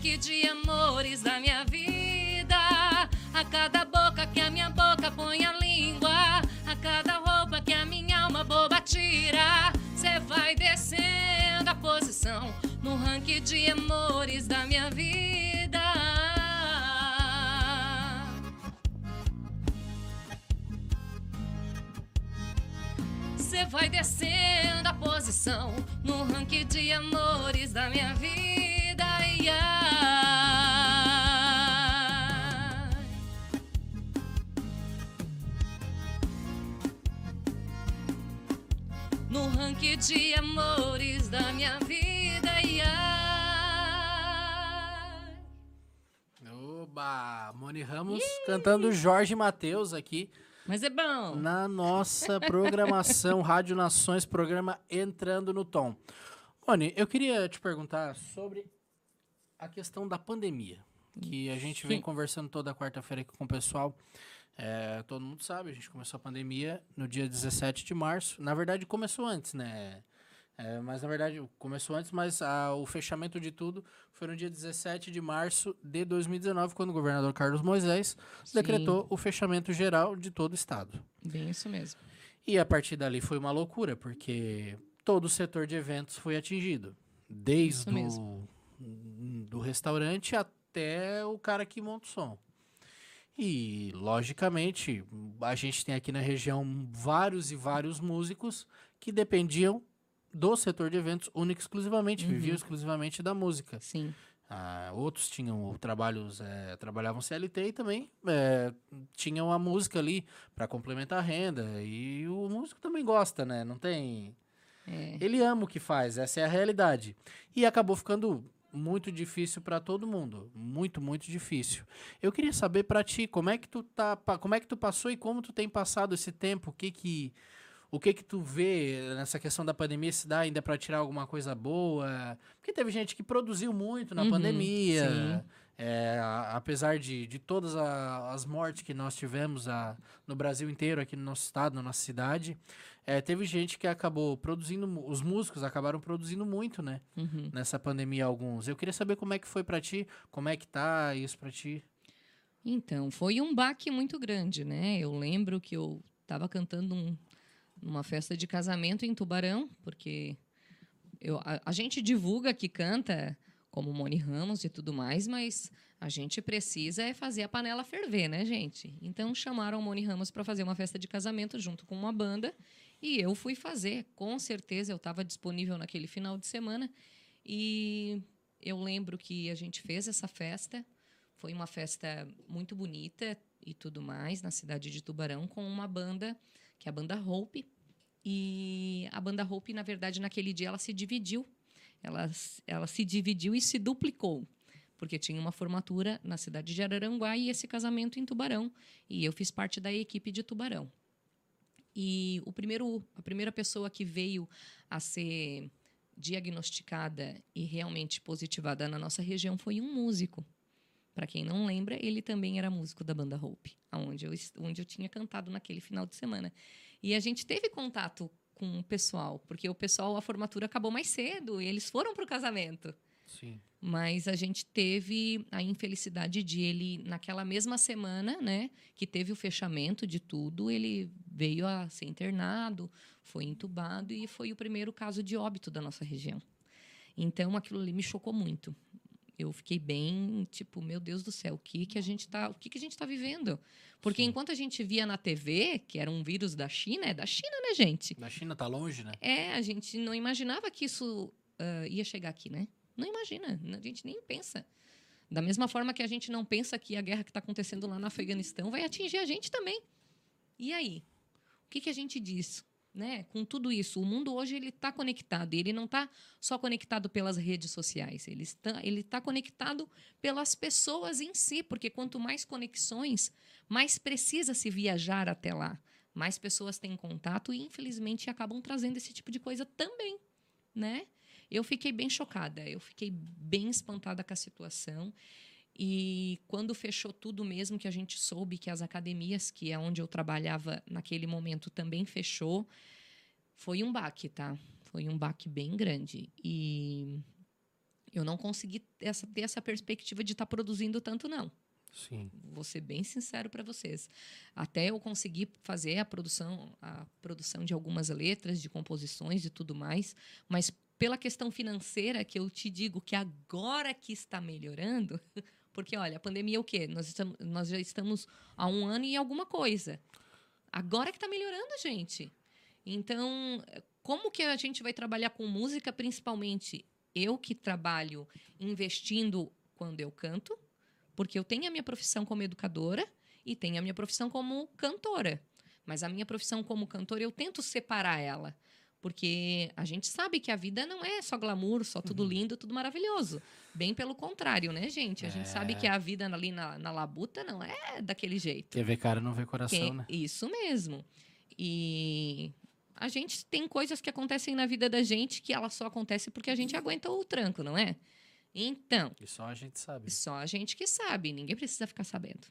ranking de amores da minha vida. A cada boca que a minha boca põe a língua, a cada roupa que a minha alma boba tira, cê vai descendo a posição no ranking de amores da minha vida. Você vai descendo a posição no ranking de amores da minha vida. No ranking de amores da minha vida. Ai, ai. Oba! Moni Ramos cantando Jorge Matheus aqui Mas é bom. na nossa programação Rádio Nações, programa Entrando no Tom. Moni, eu queria te perguntar sobre a questão da pandemia, que a gente vem Sim. conversando toda quarta-feira aqui com o pessoal. É, todo mundo sabe, a gente começou a pandemia no dia 17 de março. Na verdade, começou antes, né? É, mas na verdade, começou antes, mas ah, o fechamento de tudo foi no dia 17 de março de 2019, quando o governador Carlos Moisés decretou o fechamento geral de todo o estado. Bem isso mesmo. E a partir dali foi uma loucura, porque todo o setor de eventos foi atingido. Desde mesmo. Do, restaurante até o cara que monta o som. E, logicamente, a gente tem aqui na região vários e vários músicos que dependiam do setor de eventos único e exclusivamente, Uhum. viviam exclusivamente da música. Sim. Ah, outros tinham trabalhos, eh, trabalhavam CLT e também eh, tinham a música ali para complementar a renda. E o músico também gosta, né? Não tem. É. Ele ama o que faz, essa é a realidade. E acabou ficando muito difícil para todo mundo, muito, muito difícil. Eu queria saber para ti, como é que tu tá, como é que tu passou e como tu tem passado esse tempo? O que que o que que tu vê nessa questão da pandemia se dá ainda para tirar alguma coisa boa? Porque teve gente que produziu muito na Uhum, pandemia. É, apesar de, de todas a- as mortes que nós tivemos a- no Brasil inteiro, aqui no nosso estado, na nossa cidade, é, teve gente que acabou produzindo, os músicos acabaram produzindo muito, né? Uhum. Nessa pandemia, alguns. Eu queria saber como é que foi pra ti, como é que tá isso pra ti. Então, foi um baque muito grande, né? Eu lembro que eu estava cantando um, numa festa de casamento em Tubarão, porque eu, a, a gente divulga que canta como Moni Ramos e tudo mais, mas a gente precisa é fazer a panela ferver, né, gente? Então chamaram o Moni Ramos para fazer uma festa de casamento junto com uma banda e eu fui fazer. Com certeza eu estava disponível naquele final de semana e eu lembro que a gente fez essa festa. Foi uma festa muito bonita e tudo mais na cidade de Tubarão com uma banda que é a banda Hope. E a banda Hope, na verdade, naquele dia ela se dividiu. Ela, ela se dividiu e se duplicou. Porque tinha uma formatura na cidade de Araranguá e esse casamento em Tubarão. E eu fiz parte da equipe de Tubarão. E o primeiro, a primeira pessoa que veio a ser diagnosticada e realmente positivada na nossa região foi um músico. Para quem não lembra, ele também era músico da banda Hope, onde eu, onde eu tinha cantado naquele final de semana. E a gente teve contato com o pessoal, porque o pessoal, a formatura acabou mais cedo, e eles foram para o casamento. Sim. Mas a gente teve a infelicidade de ele, naquela mesma semana, né, que teve o fechamento de tudo, ele veio a ser internado, foi entubado e foi o primeiro caso de óbito da nossa região. Então aquilo ali me chocou muito. Eu fiquei bem, tipo, meu Deus do céu, o que que a gente tá, o que que a gente tá vivendo? Porque enquanto a gente via na TV, que era um vírus da China, é da China, né, gente? Na China tá longe, né? É, a gente não imaginava que isso ah, ia chegar aqui, né? Não imagina, a gente nem pensa. Da mesma forma que a gente não pensa que a guerra que está acontecendo lá no Afeganistão vai atingir a gente também. E aí? O que, que a gente diz? Né? Com tudo isso, o mundo hoje ele está conectado. E ele não está só conectado pelas redes sociais. Ele está, ele está conectado pelas pessoas em si. Porque quanto mais conexões, mais precisa se viajar até lá. Mais pessoas têm contato e, infelizmente, acabam trazendo esse tipo de coisa também, né? Eu fiquei bem chocada, eu fiquei bem espantada com a situação. E quando fechou tudo mesmo, que a gente soube que as academias, que é onde eu trabalhava naquele momento, também fechou, foi um baque, tá? Foi um baque bem grande. E eu não consegui essa, ter essa perspectiva de estar produzindo tanto, não Sim. vou ser bem sincero para vocês. Até eu conseguir fazer a produção, a produção de algumas letras, de composições e tudo mais, mas pela questão financeira que eu te digo que agora que está melhorando, porque olha, a pandemia é o quê? Nós, estamos, nós já estamos há um ano e alguma coisa. Agora que está melhorando, gente. Então, como que a gente vai trabalhar com música, principalmente eu que trabalho investindo quando eu canto, porque eu tenho a minha profissão como educadora e tenho a minha profissão como cantora. Mas a minha profissão como cantora, eu tento separar ela. Porque a gente sabe que a vida não é só glamour, só tudo lindo, tudo maravilhoso. Bem pelo contrário, né, gente? A gente sabe que a vida ali na, na labuta não é daquele jeito. Quer ver cara não vê coração, Que- né? Isso mesmo. E a gente tem coisas que acontecem na vida da gente que ela só acontece porque a gente aguenta o tranco, não é? Então, E só a gente sabe. só a gente que sabe, ninguém precisa ficar sabendo.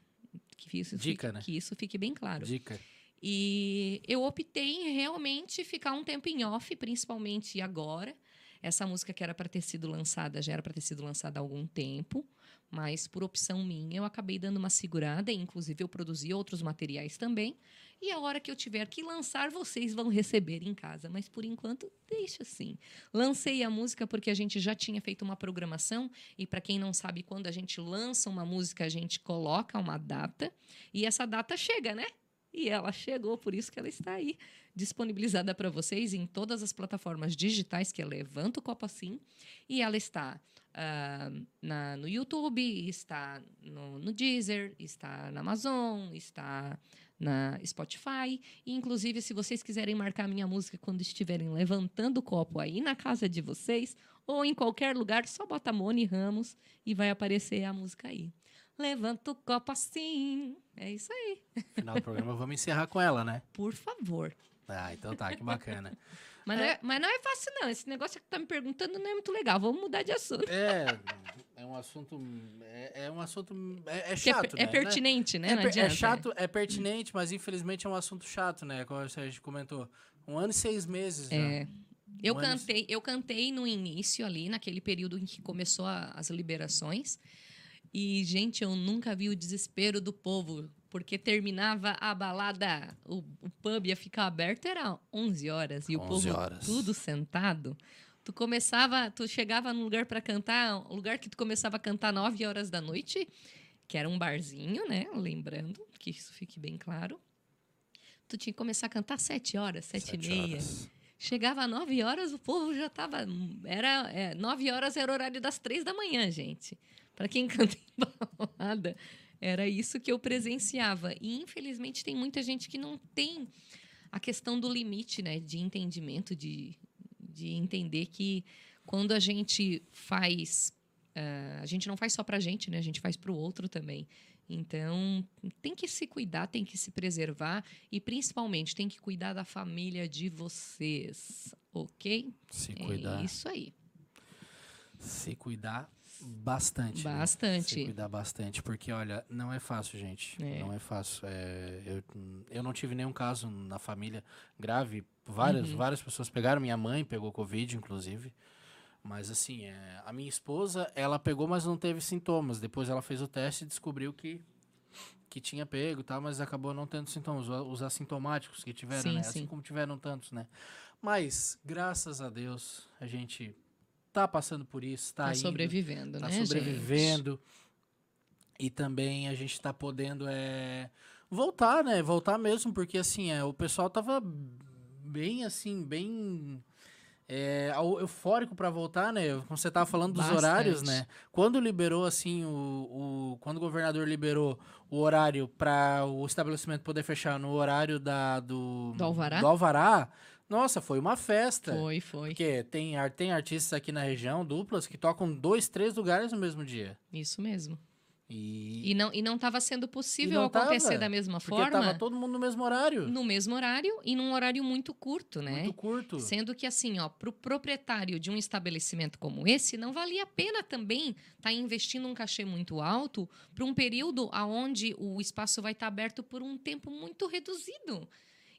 Que isso, Dica, fique, né? que isso fique bem claro. Dica. E eu optei em realmente ficar um tempo em off, principalmente agora. Essa música que era para ter sido lançada, já era para ter sido lançada há algum tempo, mas por opção minha eu acabei dando uma segurada, inclusive eu produzi outros materiais também. E a hora que eu tiver que lançar, vocês vão receber em casa. Mas por enquanto, deixa assim. Lancei a música porque a gente já tinha feito uma programação. E para quem não sabe, quando a gente lança uma música, a gente coloca uma data. E essa data chega, né? E ela chegou, por isso que ela está aí disponibilizada para vocês em todas as plataformas digitais, que Levanta o Copo Assim. E ela está ah, na, no YouTube, está no, no Deezer, está na Amazon, está na Spotify. E, inclusive, se vocês quiserem marcar minha música quando estiverem levantando o copo aí na casa de vocês, ou em qualquer lugar, só bota Moni Ramos e vai aparecer a música aí. Levanta o copo assim. É isso aí. Final do programa, vamos encerrar com ela, né? Por favor. Ah, então tá, que bacana. Mas, Não é, mas não é fácil, não. Esse negócio que tá me perguntando não é muito legal. Vamos mudar de assunto. É, é um assunto. É, é um assunto. É, é é chato, per- é, né? pertinente, né? É, é adianta. chato, é pertinente, mas infelizmente é um assunto chato, né? Como a gente comentou. Um ano e seis meses já. É. Eu Um ano e- cantei, eu cantei no início ali, naquele período em que começou a- as liberações. E, gente, eu nunca vi o desespero do povo, porque terminava a balada, o, o pub ia ficar aberto, era 11 horas, e o 11 povo horas. tudo sentado. Tu começava, tu chegava num lugar para cantar, um lugar que tu começava a cantar 9 horas da noite, que era um barzinho, né? Lembrando, que isso fique bem claro. Tu tinha que começar a cantar 7 horas, 7 e Sete meia. horas. Chegava às 9 horas, o povo já tava. Era, é, 9 horas era o horário das 3 da manhã, gente. Para quem canta em balada, era isso que eu presenciava. E infelizmente tem muita gente que não tem a questão do limite, né? De entendimento, de, de entender que quando a gente faz. ah, a gente não faz só pra gente, né? A gente faz pro outro também. Então, tem que se cuidar, tem que se preservar e principalmente tem que cuidar da família de vocês, ok? Se É cuidar. isso aí. Se cuidar bastante. né? Bastante. Se cuidar bastante, porque olha, não é fácil, gente. É. Não é fácil. É, eu, eu não tive nenhum caso na família grave. Várias, Uhum. várias pessoas pegaram. Minha mãe pegou Covid, inclusive. Mas assim, é, a minha esposa, ela pegou, mas não teve sintomas. Depois ela fez o teste e descobriu que, que tinha pego tal, mas acabou não tendo sintomas. Os, os assintomáticos que tiveram, Sim, né? sim. Assim como tiveram tantos, né? Mas, graças a Deus, a gente tá passando por isso, tá, Tá indo, sobrevivendo, tá né, gente? sobrevivendo. E também a gente tá podendo é, voltar, né? Voltar mesmo, porque assim, é, o pessoal tava bem assim, bem é, eufórico para voltar, né? Como você tava falando dos Bastante. horários, né? Quando liberou assim o, o quando o governador liberou o horário para o estabelecimento poder fechar no horário da do Do alvará? do alvará, nossa, foi uma festa. Foi, foi. Porque tem, tem artistas aqui na região, duplas, que tocam dois, três lugares no mesmo dia. Isso mesmo. E, E não e não estava sendo possível acontecer tava, da mesma porque forma tava todo mundo no mesmo horário. no mesmo horário e num horário muito curto, né? Muito curto. Sendo que, assim, ó, para o proprietário de um estabelecimento como esse, não valia a pena também estar investindo um cachê muito alto para um período onde o espaço vai estar aberto por um tempo muito reduzido.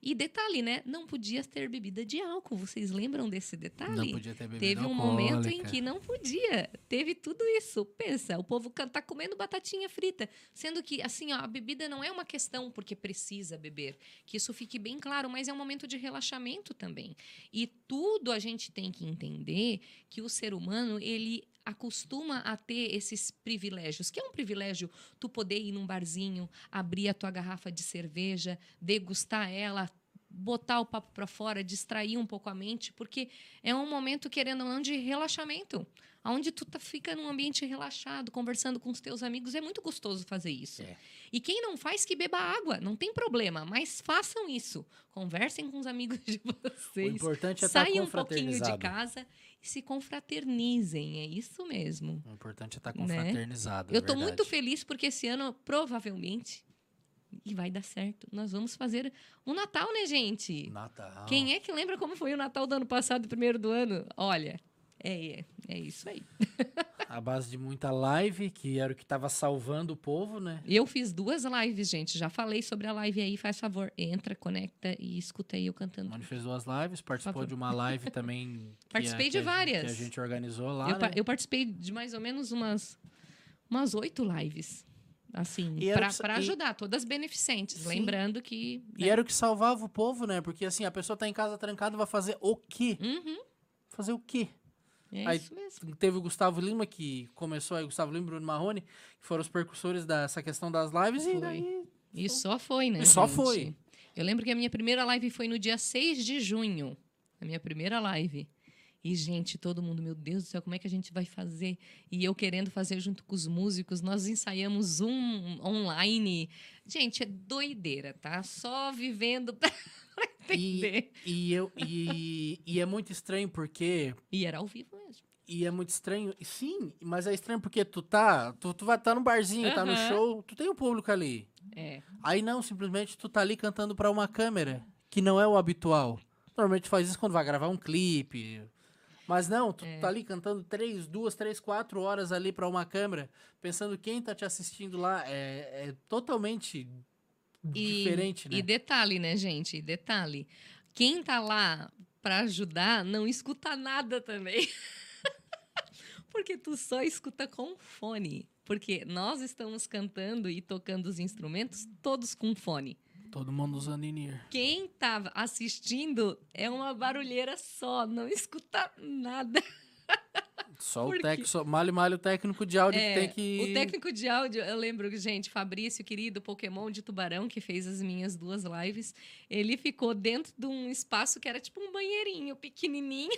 E detalhe, né? Não podia ter bebida de álcool. Vocês lembram desse detalhe? Não podia ter bebida Teve um momento em alcoólica. que não podia. Teve tudo isso. Pensa, o povo tá comendo batatinha frita. Sendo que, assim, ó, a bebida não é uma questão porque precisa beber. Que isso fique bem claro, mas é um momento de relaxamento também. E tudo a gente tem que entender que o ser humano, ele acostuma a ter esses privilégios, que é um privilégio tu poder ir num barzinho, abrir a tua garrafa de cerveja, degustar ela, botar o papo para fora, distrair um pouco a mente, porque é um momento, querendo ou não, de relaxamento. Onde tu tá, fica num ambiente relaxado, conversando com os teus amigos, é muito gostoso fazer isso. É. E quem não faz, que beba água, não tem problema, mas façam isso. Conversem com os amigos de O vocês. importante é estar Saiam um pouquinho de casa se confraternizem, é isso mesmo. O importante é estar Né? confraternizado. Eu tô verdade. muito feliz porque esse ano, provavelmente, e vai dar certo, nós vamos fazer um Natal, né, gente? Natal. Quem é que lembra como foi o Natal do ano passado, primeiro do ano? Olha, é, é isso aí. A base de muita live, que era o que tava salvando o povo, né? Eu fiz duas lives, gente. Já falei sobre a live aí, faz favor. Entra, conecta e escuta aí eu cantando. Mano fez duas lives, participou de uma live também. Participei a- de que a gente- várias. Que a gente organizou lá. Eu, né? eu participei de mais ou menos umas umas oito lives. Assim, sa- pra e- ajudar, todas beneficentes. Sim. Lembrando que. E era o que salvava o povo, né? Porque assim, a pessoa tá em casa trancada, vai fazer o quê? Uhum, Fazer o quê? É Aí- isso mesmo. Teve o Gustavo Lima, que começou aí, Gustavo Lima e Bruno Marrone, que foram os percursores dessa questão das lives, e Foi. daí E só foi, né? E só gente? foi. Eu lembro que a minha primeira live foi no dia 6 de junho. A minha primeira live. E, gente, todo mundo, meu Deus do céu, como é que a gente vai fazer? E eu querendo fazer junto com os músicos, nós ensaiamos um online. Gente, é doideira, tá? Só vivendo pra entender. E, eu, e, e é muito estranho porque. E, era ao vivo mesmo. E é muito estranho. e Sim, mas é estranho porque tu tá. Tu, tu vai estar tá no barzinho, tá no show, tu tem o público ali. É. Aí não, simplesmente tu tá ali cantando pra uma câmera, que não é o habitual. Normalmente tu faz isso quando vai gravar um clipe. Mas não, tu É. tá ali cantando três, duas, três, quatro horas ali pra uma câmera, pensando quem tá te assistindo lá. É, é totalmente E, diferente, né? E detalhe, né, gente? E detalhe. Quem tá lá pra ajudar não escuta nada também. Porque tu só escuta com fone. Porque nós estamos cantando e tocando os instrumentos todos com fone. Todo mundo usando in-ear. Quem tá assistindo é uma barulheira só, não escuta nada. Só o técnico, malho, malho, o técnico de áudio É, que tem que. O técnico de áudio, eu lembro, gente, Fabrício, querido Pokémon de Tubarão, que fez as minhas duas lives, ele ficou dentro de um espaço que era tipo um banheirinho pequenininho,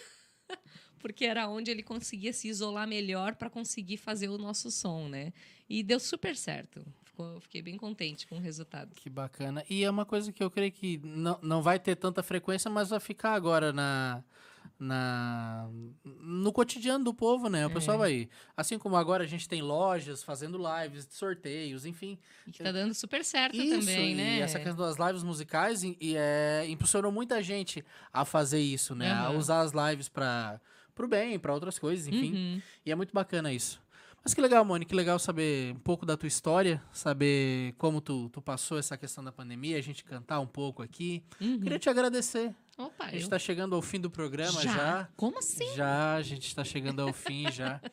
porque era onde ele conseguia se isolar melhor para conseguir fazer o nosso som, né? E deu super certo. Ficou, fiquei bem contente com o resultado. Que bacana. E é uma coisa que eu creio que não, não vai ter tanta frequência, mas vai ficar agora na, na no cotidiano do povo, né? O É. pessoal vai. Assim como agora a gente tem lojas fazendo lives, sorteios, enfim. E que tá dando super certo Isso, também, e né? essa questão das lives musicais e, e, é, impulsionou muita gente a fazer isso, né? A Aham. usar as lives para pro bem, para outras coisas, enfim. Uhum. E é muito bacana isso. Mas que legal, Moni, que legal saber um pouco da tua história, saber como tu, tu passou essa questão da pandemia, a gente cantar um pouco aqui. Uhum. Queria te agradecer. Opa, A gente eu... está chegando ao fim do programa já. já? Como assim? Já, a gente está chegando ao fim já.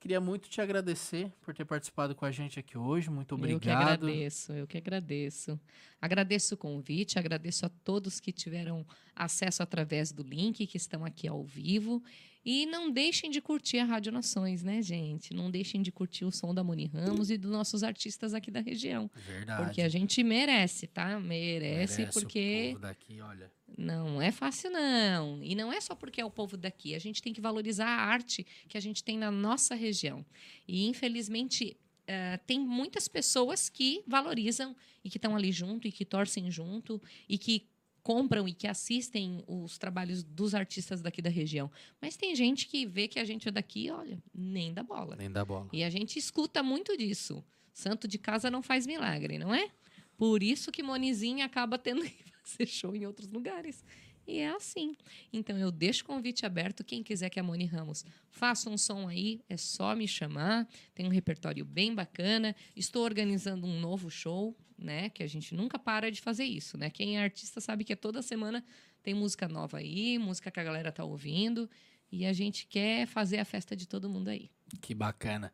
Queria muito te agradecer por ter participado com a gente aqui hoje. Muito Eu que obrigado. agradeço, eu que agradeço. Agradeço o convite, agradeço a todos que tiveram acesso através do link, que estão aqui ao vivo. E não deixem de curtir a Rádio Nações, né, gente? Não deixem de curtir o som da Moni Ramos e dos nossos artistas aqui da região. Verdade. Porque a gente merece, tá? Merece, Merece o porque povo daqui, olha. não é fácil, não. E não é só porque é o povo daqui. A gente tem que valorizar a arte que a gente tem na nossa região. E, infelizmente, eh, tem muitas pessoas que valorizam e que estão ali junto e que torcem junto e que compram e que assistem os trabalhos dos artistas daqui da região. Mas tem gente que vê que a gente é daqui, olha, nem dá bola. Nem dá bola. E a gente escuta muito disso. Santo de casa não faz milagre, não é? Por isso que Monizinha acaba tendo que fazer show em outros lugares. E é assim. Então eu deixo o convite aberto. Quem quiser que a Moni Ramos faça um som aí, é só me chamar. Tem um repertório bem bacana. Estou organizando um novo show, né? Que a gente nunca para de fazer isso, né? Quem é artista sabe que é toda semana tem música nova aí, música que a galera tá ouvindo. E a gente quer fazer a festa de todo mundo aí. Que bacana.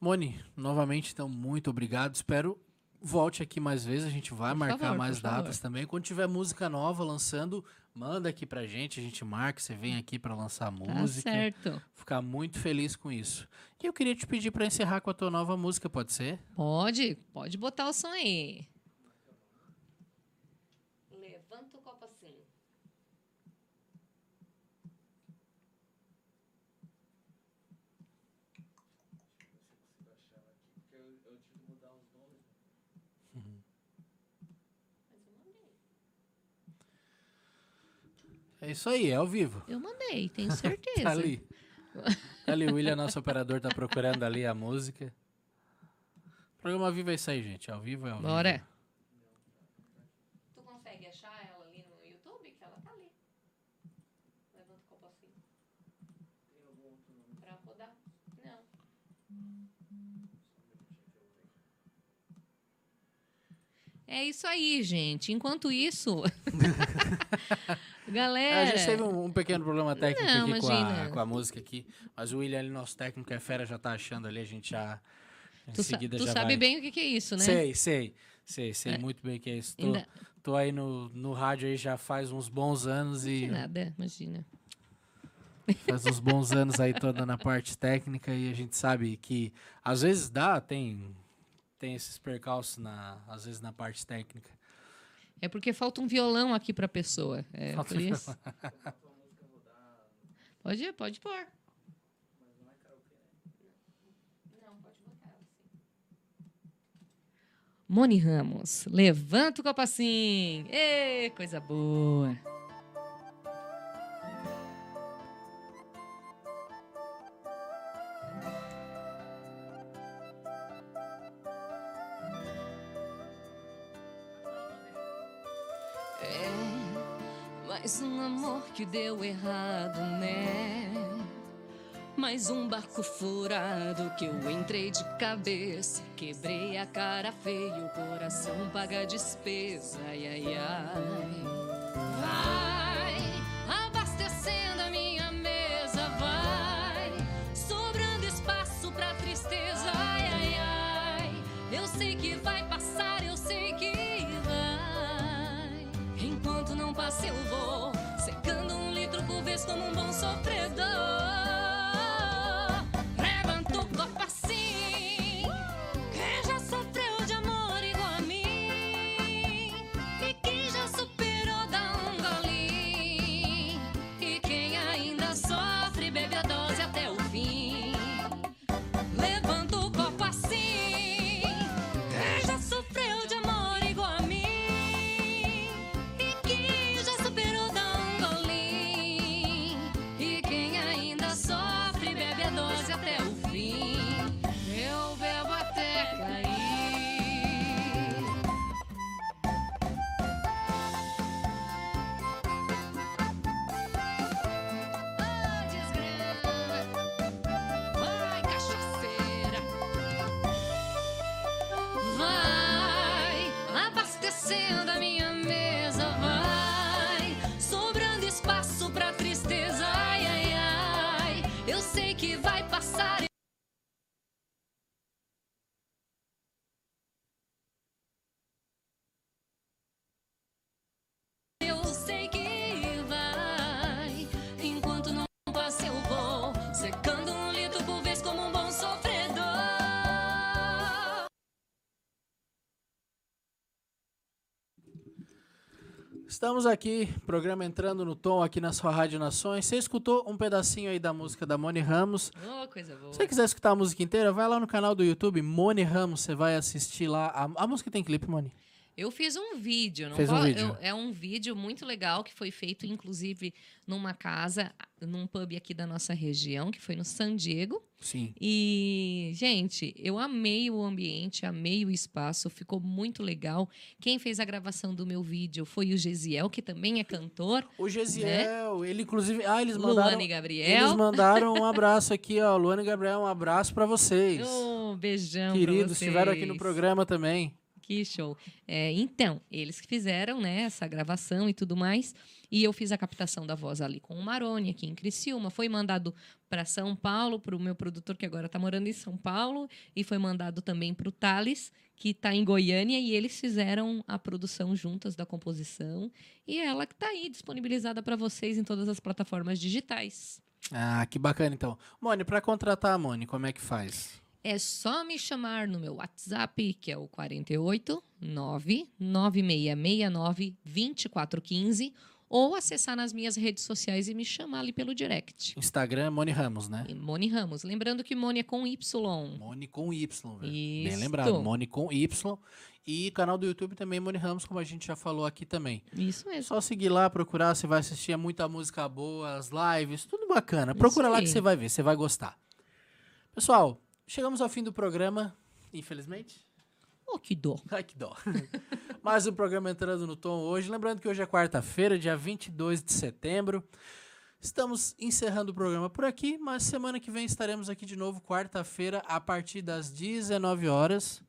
Moni, novamente, então, muito obrigado. Espero volte aqui mais vezes. A gente vai Por marcar favor, mais por favor. datas também. Quando tiver música nova lançando, manda aqui pra gente. A gente marca, você vem aqui pra lançar Tá música. certo. Ficar muito feliz com isso. E eu queria te pedir pra encerrar com a tua nova música, pode ser? Pode, pode botar o som aí. É isso aí, é ao vivo. Eu mandei, tenho certeza. Tá ali. Tá ali, o William, nosso operador, tá procurando ali a música. O programa ao vivo é isso aí, gente. Ao vivo é ao vivo. Bora. Tu consegue achar ela ali no YouTube? Que ela tá ali. Levanta o copo assim. Pra rodar? Não. É isso aí, gente. Enquanto isso, Galera. A gente teve um, um pequeno problema técnico Não, aqui com a, com a música aqui. Mas o William, nosso técnico, é fera, já tá achando ali, a gente já. Em Tu, sa- seguida tu já sabe vai. bem o que, que é isso, né? Sei, sei. Sei, sei É. muito bem o que é isso. Tô, Ainda- tô aí no, no rádio aí já faz uns bons anos e. Nada, imagina. Faz uns bons anos aí toda na parte técnica e a gente sabe que às vezes dá, tem, tem esses percalços na, às vezes na parte técnica. É porque falta um violão aqui pra pessoa. É Falta por isso. Pode, pode pôr. Moni Ramos, levanta o copo assim. Ê, coisa boa. Mais um amor que deu errado, né? Mais um barco furado que eu entrei de cabeça. Quebrei a cara feia, o coração paga a despesa. Ai, ai, ai. Vai como um bom sofredor. Estamos aqui, programa entrando no tom aqui na sua Rádio Nações. Você escutou um pedacinho aí da música da Moni Ramos. Oh, coisa boa. Se você quiser escutar a música inteira, vai lá no canal do YouTube, Moni Ramos, você vai assistir lá. A, a música tem clipe, Moni? Eu fiz um vídeo, não Fez um vídeo. eu- é um vídeo muito legal que foi feito, inclusive, numa casa, num pub aqui da nossa região, que foi no San Diego. Sim. E, gente, eu amei o ambiente, amei o espaço, ficou muito legal. Quem fez a gravação do meu vídeo foi o Gesiel, que também é cantor. O Gesiel, ele inclusive. Ah, eles mandaram. Luana e Gabriel. Eles mandaram um abraço aqui, ó. Luana e Gabriel, um abraço pra vocês. Oh, beijão. Queridos, estiveram aqui no programa também. Que show. É, então, eles que fizeram né, essa gravação e tudo mais. E eu fiz a captação da voz ali com o Maroni, aqui em Criciúma. Foi mandado para São Paulo, para o meu produtor, que agora está morando em São Paulo. E foi mandado também para o Thales, que está em Goiânia. E eles fizeram a produção juntas da composição. E ela que está aí, disponibilizada para vocês em todas as plataformas digitais. Ah, que bacana então. Moni, pra contratar a Moni, como é que faz? É só me chamar no meu WhatsApp, que é o 48 99669 2415, ou acessar nas minhas redes sociais e me chamar ali pelo direct. Instagram, Moni Ramos, né? E Moni Ramos. Lembrando que Moni é com Y. Moni com Y, velho. Bem lembrado, Moni com Y. E canal do YouTube também, Moni Ramos, como a gente já falou aqui também. Isso É mesmo. só seguir lá, procurar, você vai assistir é muita música boa, as lives, tudo bacana. Procura lá que você vai ver, você vai gostar. Pessoal, chegamos ao fim do programa, infelizmente. Oh, que dó. Ai, que dó. Mais um programa entrando no tom hoje. Lembrando que hoje é quarta-feira, dia 22 de setembro. Estamos encerrando o programa por aqui, mas semana que vem estaremos aqui de novo, quarta-feira, a partir das 19 horas.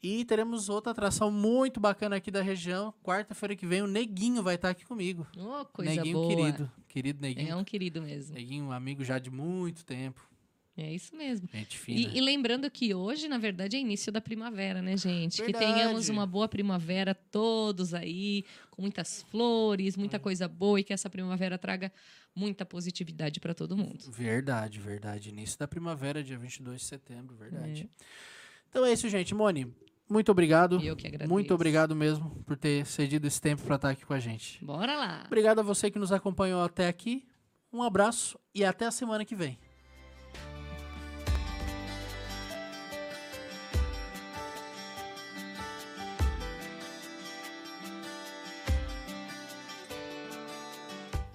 E teremos outra atração muito bacana aqui da região. Quarta-feira que vem o Neguinho vai estar aqui comigo. Ô, coisa Neguinho boa. querido. Querido Neguinho. É um querido mesmo. Neguinho, amigo já de muito tempo. É isso mesmo. Gente fina. E, e lembrando que hoje, na verdade, é início da primavera, né, gente? Que Verdade. tenhamos uma boa primavera, todos aí, com muitas flores, Hum. muita coisa boa e que essa primavera traga muita positividade para todo mundo. Verdade, verdade. Início da primavera, dia 22 de setembro, verdade. É. Então é isso, gente. Mone, muito obrigado. Eu que agradeço. Muito obrigado mesmo por ter cedido esse tempo para estar aqui com a gente. Bora lá. Obrigado a você que nos acompanhou até aqui. Um abraço e até a semana que vem.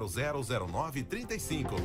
0009 35.